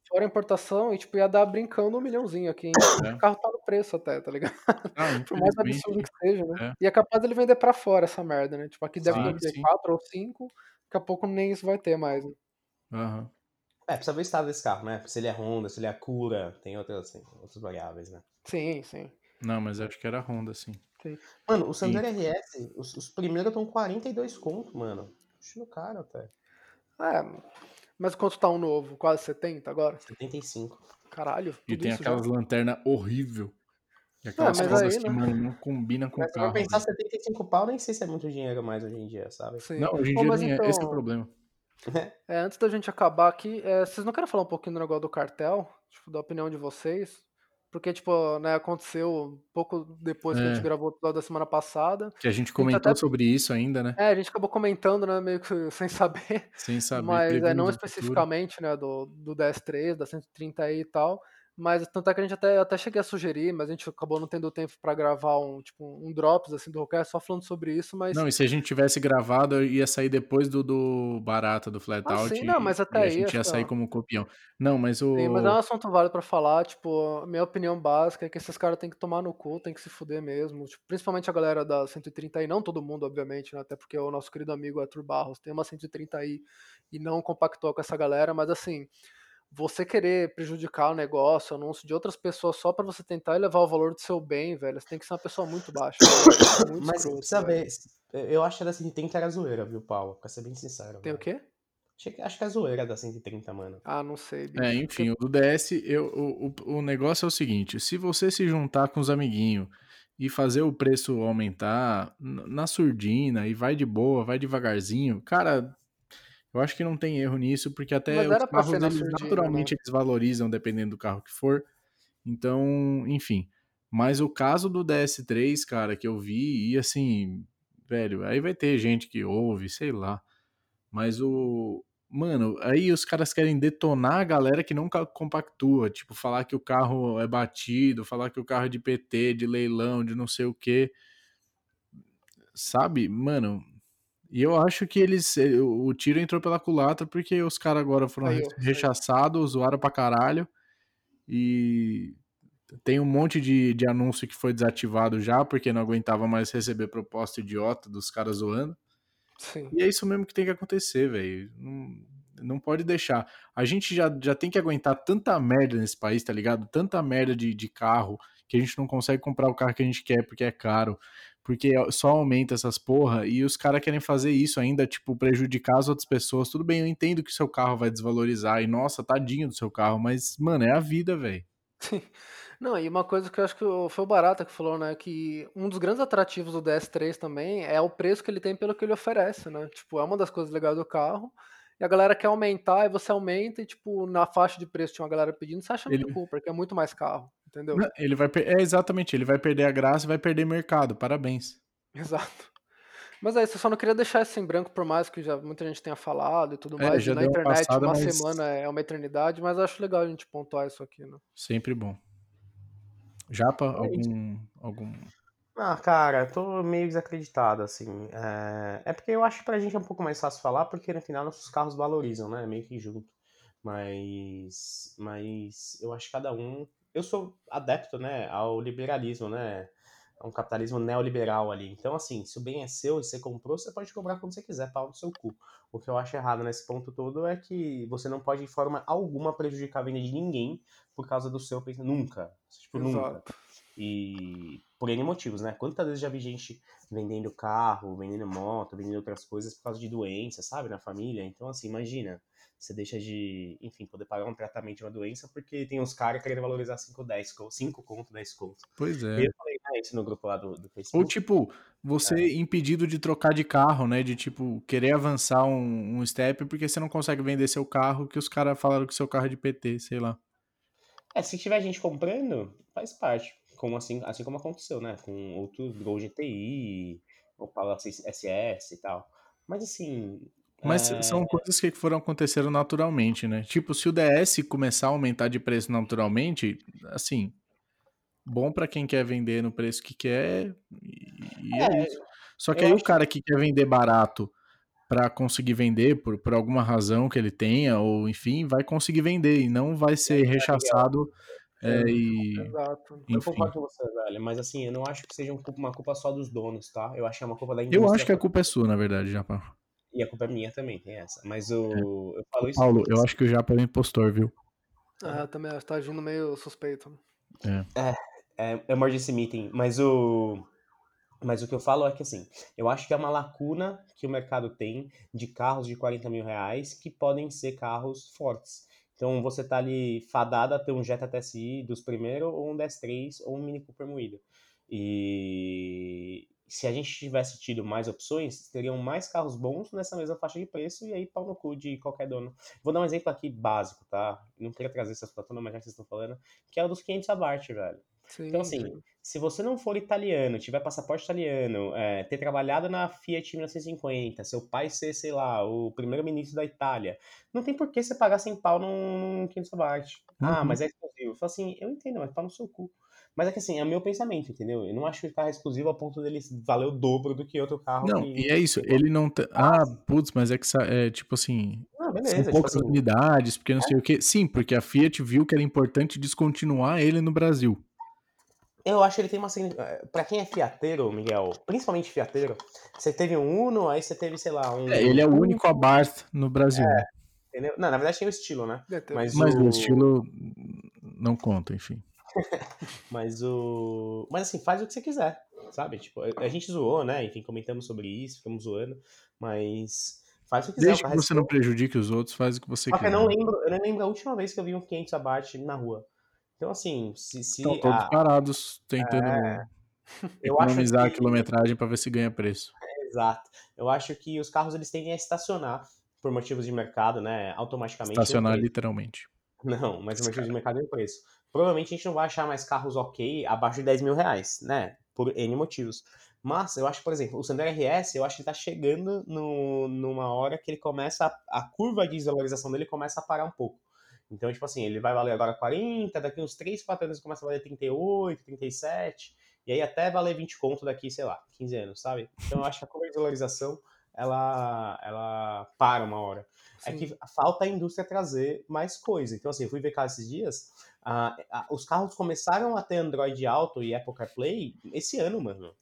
Fora a importação, e tipo, ia dar brincando um milhãozinho aqui, hein? É. O carro tá no preço até, tá ligado? Ah, Por mais absurdo que seja, né? É. E é capaz dele vender pra fora essa merda, né? Tipo, aqui deve Sim, ter sim. 4 ou 5, daqui a pouco nem isso vai ter mais. Né? Aham. É, precisa ver o estado desse carro, né? Se ele é Honda, se ele é Cura, tem outras, tem outras variáveis, né? Sim, sim. Não, mas acho que era Honda, sim. Mano, o Sandero RS, os, os primeiros estão 42 conto, mano. Acho caro até. É, mas quanto tá um novo? Quase 70 agora? 75. Caralho, tudo E tem isso aquelas já. lanternas horrível. E aquelas mas coisas aí, que, né? mano, não combinam com o Mas carro. pensar velho. 75 pau, nem sei se é muito dinheiro mais hoje em dia, sabe? Sim. Não, hoje em dia mas nem é. então, Esse é o problema. É, antes da gente acabar aqui, é, vocês não querem falar um pouquinho do negócio do cartel? Tipo, da opinião de vocês? Porque, tipo, né, aconteceu pouco depois que a gente É. gravou o episódio da semana passada. Que a gente comentou até- sobre isso ainda, né? É, a gente acabou comentando, né, meio que sem saber. Sem saber. mas é, não o futuro. especificamente, né, do, do DS3, da 130 aí e tal. Mas tanto é que a gente até, até cheguei a sugerir, mas a gente acabou não tendo tempo pra gravar um, tipo, um drops, assim, do Rocket, só falando sobre isso, mas... Não, e se a gente tivesse gravado, ia sair depois do, do Barata, do Flat Ah, Out. sim, não, mas até e a aí, gente ia sair como copião. Não, mas o. Sim, mas é um assunto válido pra falar, tipo, a minha opinião básica é que esses caras têm que tomar no cu, tem que se fuder mesmo, tipo, principalmente a galera da 130i, não todo mundo, obviamente, né, até porque o nosso querido amigo Arthur Barros tem uma 130i e não compactou com essa galera, mas assim, você querer prejudicar o negócio, o anúncio de outras pessoas só pra você tentar elevar o valor do seu bem, velho, você tem que ser uma pessoa muito baixa, velho, muito Mas escroto, precisa velho. ver. Eu acho que a da 130 era zoeira, viu, Paulo? Pra ser bem sincero. Tem o velho. quê? Acho que, é zoeira da 130, mano. Ah, não sei, bicho. É, enfim, o do DS, eu, o, o, o negócio é o seguinte: se você se juntar com os amiguinhos e fazer o preço aumentar na surdina e vai de boa, vai devagarzinho, cara, eu acho que não tem erro nisso, porque até os carros, eles naturalmente né? eles valorizam dependendo do carro que for. Então, enfim. Mas o caso do DS3, cara, que eu vi, e assim, velho, aí vai ter gente que ouve, sei lá. Mas o. Mano, aí os caras querem detonar a galera que não compactua. Tipo, falar que o carro é batido, falar que o carro é de PT, de leilão, de não sei o quê. Sabe? Mano. E eu acho que eles. eh, O tiro entrou pela culatra porque os caras agora foram Saiu, re- saiu. rechaçados, zoaram pra caralho. E tem um monte de, de anúncio que foi desativado já, porque não aguentava mais receber proposta idiota dos caras zoando. Sim. E é isso mesmo que tem que acontecer, velho. Não, não pode deixar. A gente já, já tem que aguentar tanta merda nesse país, tá ligado? Tanta merda de, de carro que a gente não consegue comprar o carro que a gente quer porque é caro. Porque só aumenta essas porra e os caras querem fazer isso ainda, tipo, prejudicar as outras pessoas. Tudo bem, eu entendo que o seu carro vai desvalorizar e, nossa, tadinho do seu carro, mas, mano, é a vida, velho. Não, e uma coisa que eu acho que foi o Barata que falou, né? Que um dos grandes atrativos do DS3 também é o preço que ele tem pelo que ele oferece, né? Tipo, é uma das coisas legais do carro. E a galera quer aumentar, e você aumenta, e tipo, na faixa de preço tinha uma galera pedindo, você acha muito Ele- cool, porque é muito mais carro, entendeu? Não, Ele vai per- É exatamente, ele vai perder a graça e vai perder mercado. Parabéns. Exato. Mas é isso, eu só não queria deixar isso em branco, por mais que já muita gente tenha falado e tudo É, mais. já na internet, passada, uma mas- semana é uma eternidade, mas acho legal a gente pontuar isso aqui, né? Sempre bom. Japa, É algum. algum... Ah, cara, eu tô meio desacreditado, assim. É... é porque eu acho que pra gente é um pouco mais fácil falar, porque no final nossos carros valorizam, né? Meio que junto. Mas. Mas eu acho que cada um. Eu sou adepto, né, ao liberalismo, né? A um capitalismo neoliberal ali. Então, assim, se o bem é seu e você comprou, você pode cobrar quando você quiser, pau no seu cu. O que eu acho errado nesse ponto todo é que você não pode, de forma alguma, prejudicar a venda de ninguém por causa do seu pensamento. Nunca. Tipo, nunca. E por N motivos, né? Quantas vezes já vi gente vendendo carro, vendendo moto, vendendo outras coisas por causa de doença, sabe? Na família. Então, assim, imagina. Você deixa de, enfim, poder pagar um tratamento de uma doença porque tem uns caras querendo valorizar 5, 10, 5 conto, 10 conto. Pois E é. eu falei, né, isso no grupo lá do, do Ou Facebook. tipo, você impedido de trocar de carro, né? De tipo, querer avançar um, um step porque você não consegue vender seu carro, que os caras falaram que seu carro é de PT, sei lá. É, se tiver gente comprando, faz parte. Como assim, assim como aconteceu, né? Com outros Gol GTI, Opala SS e tal. Mas assim. Mas é, são coisas que foram acontecendo naturalmente, né? Tipo, se o DS começar a aumentar de preço naturalmente, assim, bom pra quem quer vender no preço que quer, e, e é, É, isso. Só que aí o acho que- cara que quer vender barato para conseguir vender por, por alguma razão que ele tenha, ou enfim, vai conseguir vender e não vai ser é, rechaçado. É, e, Exato. Eu concordo com você, velho, mas assim, eu não acho que seja uma culpa só dos donos, tá? Eu acho que é uma culpa da indústria. Eu acho que a culpa é sua, na verdade, Japão. E a culpa é minha também, tem essa. Mas o. É. Eu falo isso. Paulo, eu acho que o Japa é um impostor, viu? Ah, eu também tá agindo meio suspeito. É. É, é emergency meeting. Mas o. Mas o que eu falo é que assim, eu acho que é uma lacuna que o mercado tem de carros de 40 mil reais que podem ser carros fortes. Então você tá ali fadado a ter um Jetta TSI dos primeiros, ou um DS3, ou um Mini Cooper moído. E se a gente tivesse tido mais opções, teriam mais carros bons nessa mesma faixa de preço e aí pau no cu de qualquer dono. Vou dar um exemplo aqui básico, tá? Não queria trazer essa situação, mas já que vocês estão falando, que é o dos 500 Abarth, velho. Sim, então, assim, sim. Se você não for italiano, tiver passaporte italiano, é, ter trabalhado na Fiat 1950, seu pai ser, sei lá, o primeiro-ministro da Itália, não tem por que você pagar 100 pau num 500 Abarth. Ah, uhum. Ah, mas é exclusivo. Eu falo assim, eu entendo, mas pau no seu cu. Mas é que assim, é o meu pensamento, entendeu? Eu não acho que o carro é exclusivo a ponto dele valer o dobro do que outro carro. Não, que... e é isso, ele não. T... Ah, putz, mas é que é tipo assim. Não, beleza, são poucas tipo assim, unidades, porque não é? sei o quê. Sim, porque a Fiat viu que era importante descontinuar ele no Brasil. Eu acho que ele tem uma. Eh, pra quem é fiateiro, Miguel, principalmente fiateiro, você teve um Uno, aí você teve, sei lá, um. É, ele é o único Abarth no Brasil. É, entendeu? Não, na verdade tem o estilo, né? Mas, mas o... o estilo não conta, enfim. mas o. Mas assim, faz o que você quiser, sabe? Tipo, a gente zoou, né? Enfim, comentamos sobre isso, ficamos zoando, mas. Faz o que quiser. Desde que você não prejudique os outros, faz o que você Só quiser. eu não lembro, eu não lembro a última vez que eu vi um 500 abate na rua. Então, assim, se. se Estão todos a... parados tentando é... economizar que... a quilometragem para ver se ganha preço. É, exato. Eu acho que os carros eles tendem a estacionar por motivos de mercado, né? Automaticamente. Estacionar literalmente. Não, mas por motivos de mercado e o preço provavelmente a gente não vai achar mais carros ok abaixo de 10 mil reais, né? Por N motivos. Mas eu acho, por exemplo, o Sandero RS, eu acho que ele tá chegando no, numa hora que ele começa, a, a curva de desvalorização dele começa a parar um pouco. Então, tipo assim, ele vai valer agora 40, daqui uns 3, 4 anos começa a valer 38, 37, e aí até valer 20 conto daqui, sei lá, 15 anos, sabe? Então eu acho que a desvalorização, ela, ela para uma hora. Sim. É que falta a indústria trazer mais coisa. Então, assim, eu fui ver cá esses dias, ah, os carros começaram a ter Android Auto e Apple CarPlay esse ano, mano.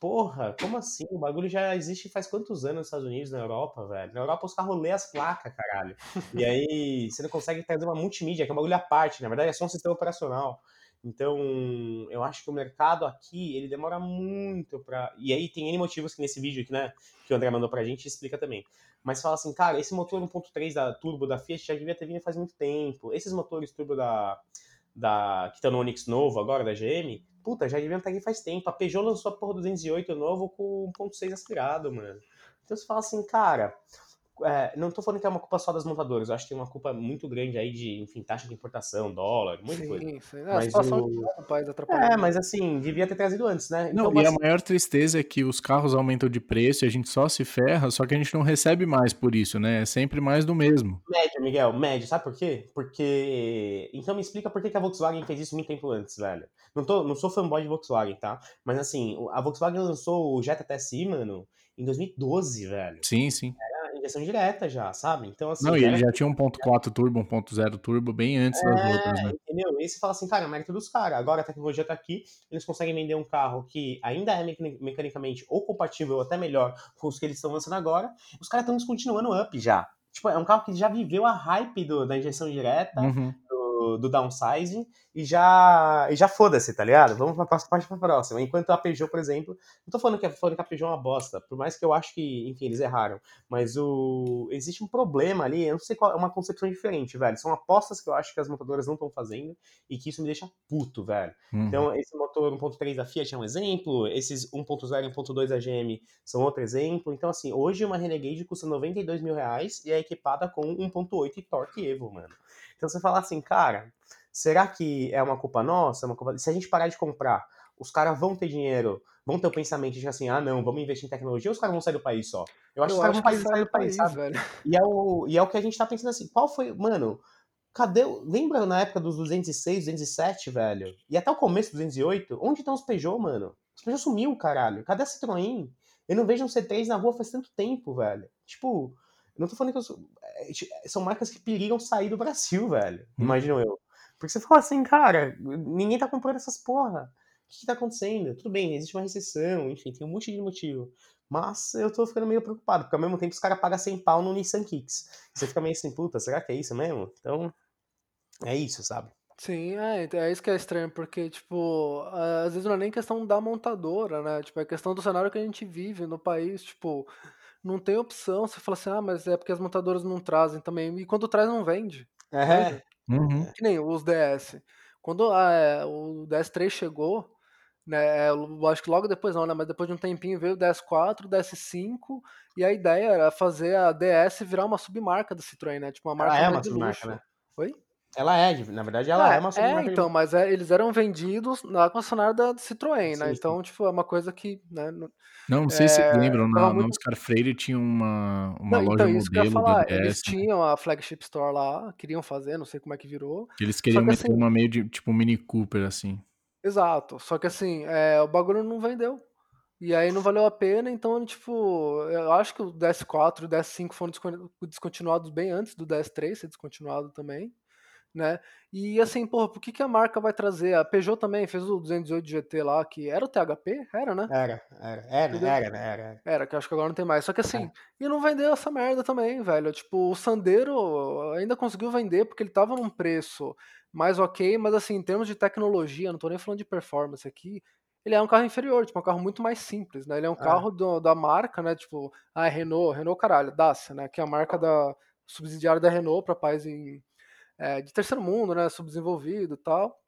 Porra, como assim? O bagulho já existe faz quantos anos nos Estados Unidos, na Europa, velho? Na Europa os carros lê as placas, caralho. E aí você não consegue trazer uma multimídia, que é um bagulho à parte, na verdade é só um sistema operacional. Então, eu acho que o mercado aqui, ele demora muito para E aí tem N motivos que nesse vídeo aqui, né, que o André mandou pra gente, explica também. Mas fala assim, cara, esse motor 1.3 da turbo da Fiat já devia ter vindo faz muito tempo. Esses motores turbo da, da que estão no Onix novo agora, da GM, puta, já deviam estar aqui faz tempo. A Peugeot lançou a porra 208 novo com 1.6 aspirado, mano. Então você fala assim, cara, é, não estou falando que é uma culpa só das montadoras, eu acho que tem uma culpa muito grande aí de, enfim, taxa de importação, dólar, muita sim, coisa. Sim. É, mas a situação o... É, mas assim, devia ter trazido antes, né? Não, então, e a maior tristeza é que os carros aumentam de preço e a gente só se ferra, só que a gente não recebe mais por isso, né? É sempre mais do mesmo. Médio, Miguel, médio, sabe por quê? Porque. Então me explica por que a Volkswagen fez isso muito tempo antes, velho. Não, tô, não sou fanboy de Volkswagen, tá? Mas assim, a Volkswagen lançou o Jetta TSI, mano, em 2012, velho. Sim, sim. Era injeção direta já, sabe? Então, assim. Não, e ele já tinha 1.4 turbo, 1.0 turbo bem antes é, das outras, né? Entendeu? E você fala assim, cara, mérito dos caras. Agora a tecnologia tá aqui, eles conseguem vender um carro que ainda é mecanicamente ou compatível ou até melhor com os que eles estão lançando agora. Os caras estão continuando up já. Tipo, é um carro que já viveu a hype do, da injeção direta, uhum do, downsizing e já, e já foda-se, tá ligado? Vamos pra próxima parte pra próxima. Enquanto a Peugeot, por exemplo, não tô falando que, falando que a Peugeot é uma bosta, por mais que eu acho que, enfim, eles erraram, mas o existe um problema ali, eu não sei qual, é uma concepção diferente, velho. São apostas que eu acho que as montadoras não estão fazendo e que isso me deixa puto, velho. Uhum. Então, esse motor 1.3 da Fiat é um exemplo, esses 1.0 e 1.2 da GM são outro exemplo. Então, assim, hoje uma Renegade custa 92 mil reais e é equipada com 1.8 Torque Evo, mano. Então você fala assim, cara, será que é uma culpa nossa? É uma culpa... Se a gente parar de comprar, os caras vão ter dinheiro, vão ter o pensamento de assim, ah, não, vamos investir em tecnologia, ou os caras vão sair do país só? Eu acho eu que os caras vão sair do país, sabe? Velho. E é, o, e é o que a gente tá pensando assim, qual foi, mano, cadê, lembra na época dos 206, 207, velho? E até o começo do 208, onde estão os Peugeot, mano? Os Peugeot sumiu, caralho. Cadê a Citroën? Eu não vejo um C3 na rua faz tanto tempo, velho. Tipo, eu não tô falando que eu sou... É, são marcas que perigam sair do Brasil, velho. Hum. Imagino eu. Porque você fala assim, cara, ninguém tá comprando essas porra. O que, que tá acontecendo? Tudo bem, existe uma recessão, enfim, tem um monte de motivo. Mas eu tô ficando meio preocupado, porque ao mesmo tempo os caras pagam 100 pau no Nissan Kicks. Você fica meio assim, puta, será que é isso mesmo? Então, é isso, sabe? Sim, é, é isso que é estranho, porque, tipo, às vezes não é nem questão da montadora, né? Tipo, é questão do cenário que a gente vive no país, tipo, não tem opção. Você fala assim, ah, mas é porque as montadoras não trazem também. E quando traz, não vende. É. Uhum. Que nem os DS. Quando ah, é, o DS3 chegou, né, eu acho que logo depois não, né? Mas depois de um tempinho veio o DS4, o DS5, e a ideia era fazer a DS virar uma submarca da Citroën, né? Tipo, uma marca Ela é uma de submarca, luxo. né? Oi? Ela é, na verdade, ela é, uma É, submarca. de então, mas é, eles eram vendidos na concessionária da Citroën, Sim, né? sim. Então, tipo, é uma coisa que, né? não- Não, não sei se vocês É, lembram, tava na, muito- Oscar Freire tinha uma, uma Não, loja então, isso que eu ia modelo falar. Eles tinham a flagship store lá, queriam fazer, não sei como é que virou. eles queriam que meter assim- uma meio de, tipo, Mini Cooper, assim. Exato. Só que assim, é, o bagulho não vendeu. E aí não valeu a pena, então, tipo, eu acho que o DS4 e o DS5 foram descon- descontinuados bem antes do DS3 ser descontinuado também, né? E assim, porra, por que, que a marca vai trazer? A Peugeot também fez o 218 GT lá, que era o THP? Era, né? Era, era, era, Entendeu? era, era, era. Era, que acho que agora não tem mais. Só que assim, e não vendeu essa merda também, velho. Tipo, o Sandero ainda conseguiu vender porque ele tava num preço mais ok, mas assim, em termos de tecnologia, não tô nem falando de performance aqui, ele é um carro inferior, tipo, um carro muito mais simples, né? Ele é um É. carro do- da marca, né? Tipo, ah, é Renault, Renault caralho, Dacia, né? Que é a marca da subsidiária da Renault para país em, é, de terceiro mundo, né? Subdesenvolvido e tal.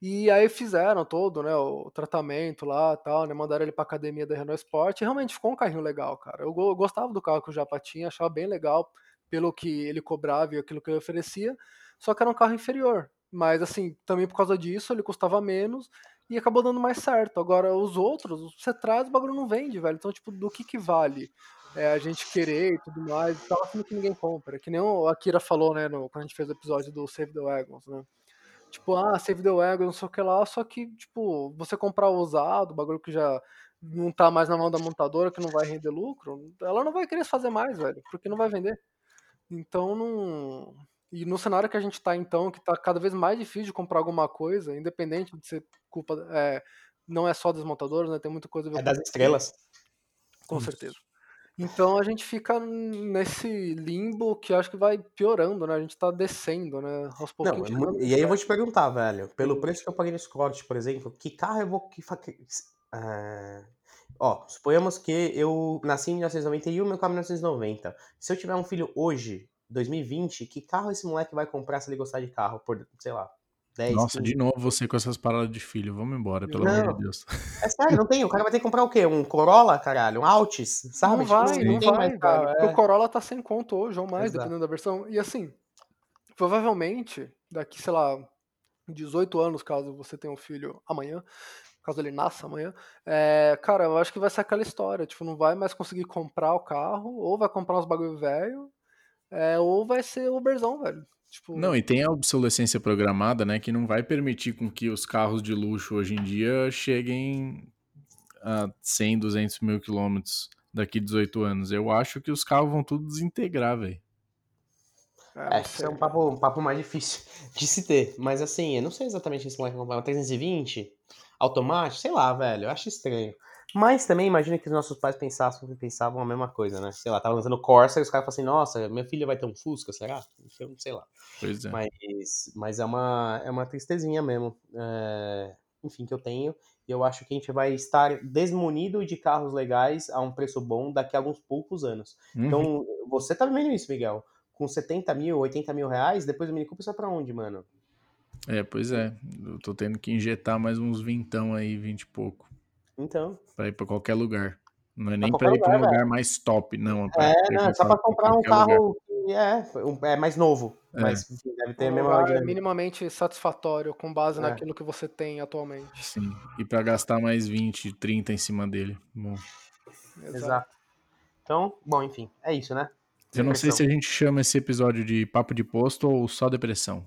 E aí fizeram todo, né, o tratamento lá tal, né, mandaram ele pra academia da Renault Sport, e realmente ficou um carrinho legal, cara. Eu, eu gostava do carro que o Japa tinha, achava bem legal pelo que ele cobrava e aquilo que ele oferecia, só que era um carro inferior. Mas assim, também por causa disso, ele custava menos e acabou dando mais certo. Agora, os outros, você traz, o bagulho não vende, velho. Então, tipo, do que que vale é, a gente querer e tudo mais, e sendo que ninguém compra. Que nem o Akira falou, né, no, quando a gente fez o episódio do Save the Wagons, né? Tipo, ah, Save the Wagon, não sei o que lá, só que, tipo, você comprar usado, o bagulho que já não tá mais na mão da montadora, que não vai render lucro, ela não vai querer fazer mais, velho, porque não vai vender. Então, não. E no cenário que a gente tá, então, que tá cada vez mais difícil de comprar alguma coisa, independente de ser culpa. É, não é só das montadoras, né? Tem muita coisa a ver É das estrelas. com certeza. Então a gente fica nesse limbo que acho que vai piorando, né? A gente tá descendo, né? Aos Não, pouquinhos. é chegando e aí eu vou te perguntar, velho, pelo preço que eu paguei no Scott, por exemplo, que carro eu vou. Que, é, Ó, suponhamos que eu nasci em 1991 meu carro é 1990. Se eu tiver um filho hoje, 2020, que carro esse moleque vai comprar se ele gostar de carro? Por, sei lá, 10, Nossa, 15? de novo você com essas paradas de filho. Vamos embora, pelo Não. amor de Deus. É sério, não tem. O cara vai ter que comprar o quê? Um Corolla, caralho? Um Altis, sabe? Não Tipo, vai, não vai, mais carro, velho. Porque é. o Corolla tá sem conto hoje ou mais, Exato. dependendo da versão. E assim, provavelmente, daqui, sei lá, 18 anos, caso você tenha um filho amanhã, caso ele nasça amanhã, é, cara, eu acho que vai ser aquela história. Tipo, não vai mais conseguir comprar o carro, ou vai comprar uns bagulho velho, é, ou vai ser Uberzão, velho. Tipo, Não, e tem a obsolescência programada, né, que não vai permitir com que os carros de luxo hoje em dia cheguem a 100, 200 mil quilômetros daqui 18 anos. Eu acho que os carros vão tudo desintegrar, velho. é, É, isso é um papo, um papo mais difícil de se ter. Mas assim, eu não sei exatamente se moleque vai comprar uma 320, automático, sei lá, velho. Eu acho estranho. Mas também imagina que os nossos pais pensassem, pensavam a mesma coisa, né? Sei lá, tava lançando Corsa e os caras falam assim, nossa, minha filha vai ter um Fusca, será? Eu não sei lá. Pois é. Mas, mas é, uma, é uma tristezinha mesmo. é, enfim, que eu tenho. E eu acho que a gente vai estar desmunido de carros legais a um preço bom daqui a alguns poucos anos. Uhum. Então, você tá vivendo isso, Miguel. Com 70 mil, 80 mil reais, depois o Mini Cooper sai pra onde, mano? É, pois é. Eu tô tendo que injetar mais uns vintão aí, 20 e pouco, Então. pra ir pra qualquer lugar. Não é nem qualquer pra ir pra um lugar, lugar mais top, não. pra- É, pra ir não, só pra comprar um lugar. carro que é, um- é mais novo. É. Mas enfim, deve ter a Um mesma lugar minimamente satisfatório com base É. naquilo que você tem atualmente. Sim. E pra gastar mais 20, 30 em cima dele. Bom. Exato. Então, bom, enfim, é isso, né? Eu não sei se a gente chama esse episódio de papo de posto ou só depressão.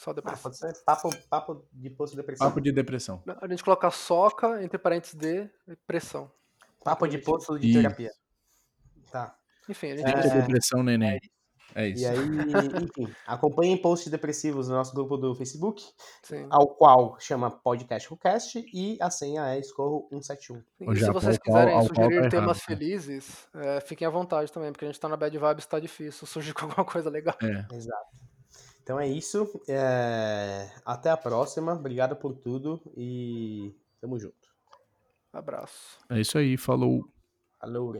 Só Ah, depressão. pode ser papo, papo de posto de depressão. Papo de depressão. A gente coloca soca entre parênteses de pressão. Papo de posto de terapia. Tá. Enfim, a gente é... depressão, neném. É isso. E aí, enfim, acompanhem posts depressivos no nosso grupo do Facebook, Sim. ao qual chama Podcast Rucast e a senha é Escorro 171. E se vocês quiserem ao sugerir temas errado, felizes, é, fiquem à vontade também, porque a gente tá na Bad Vibes, tá difícil surgir com alguma coisa legal. É. Exato. Então é isso. É... Até a próxima. Obrigado por tudo e tamo junto. Abraço. É isso aí. Falou. Falou,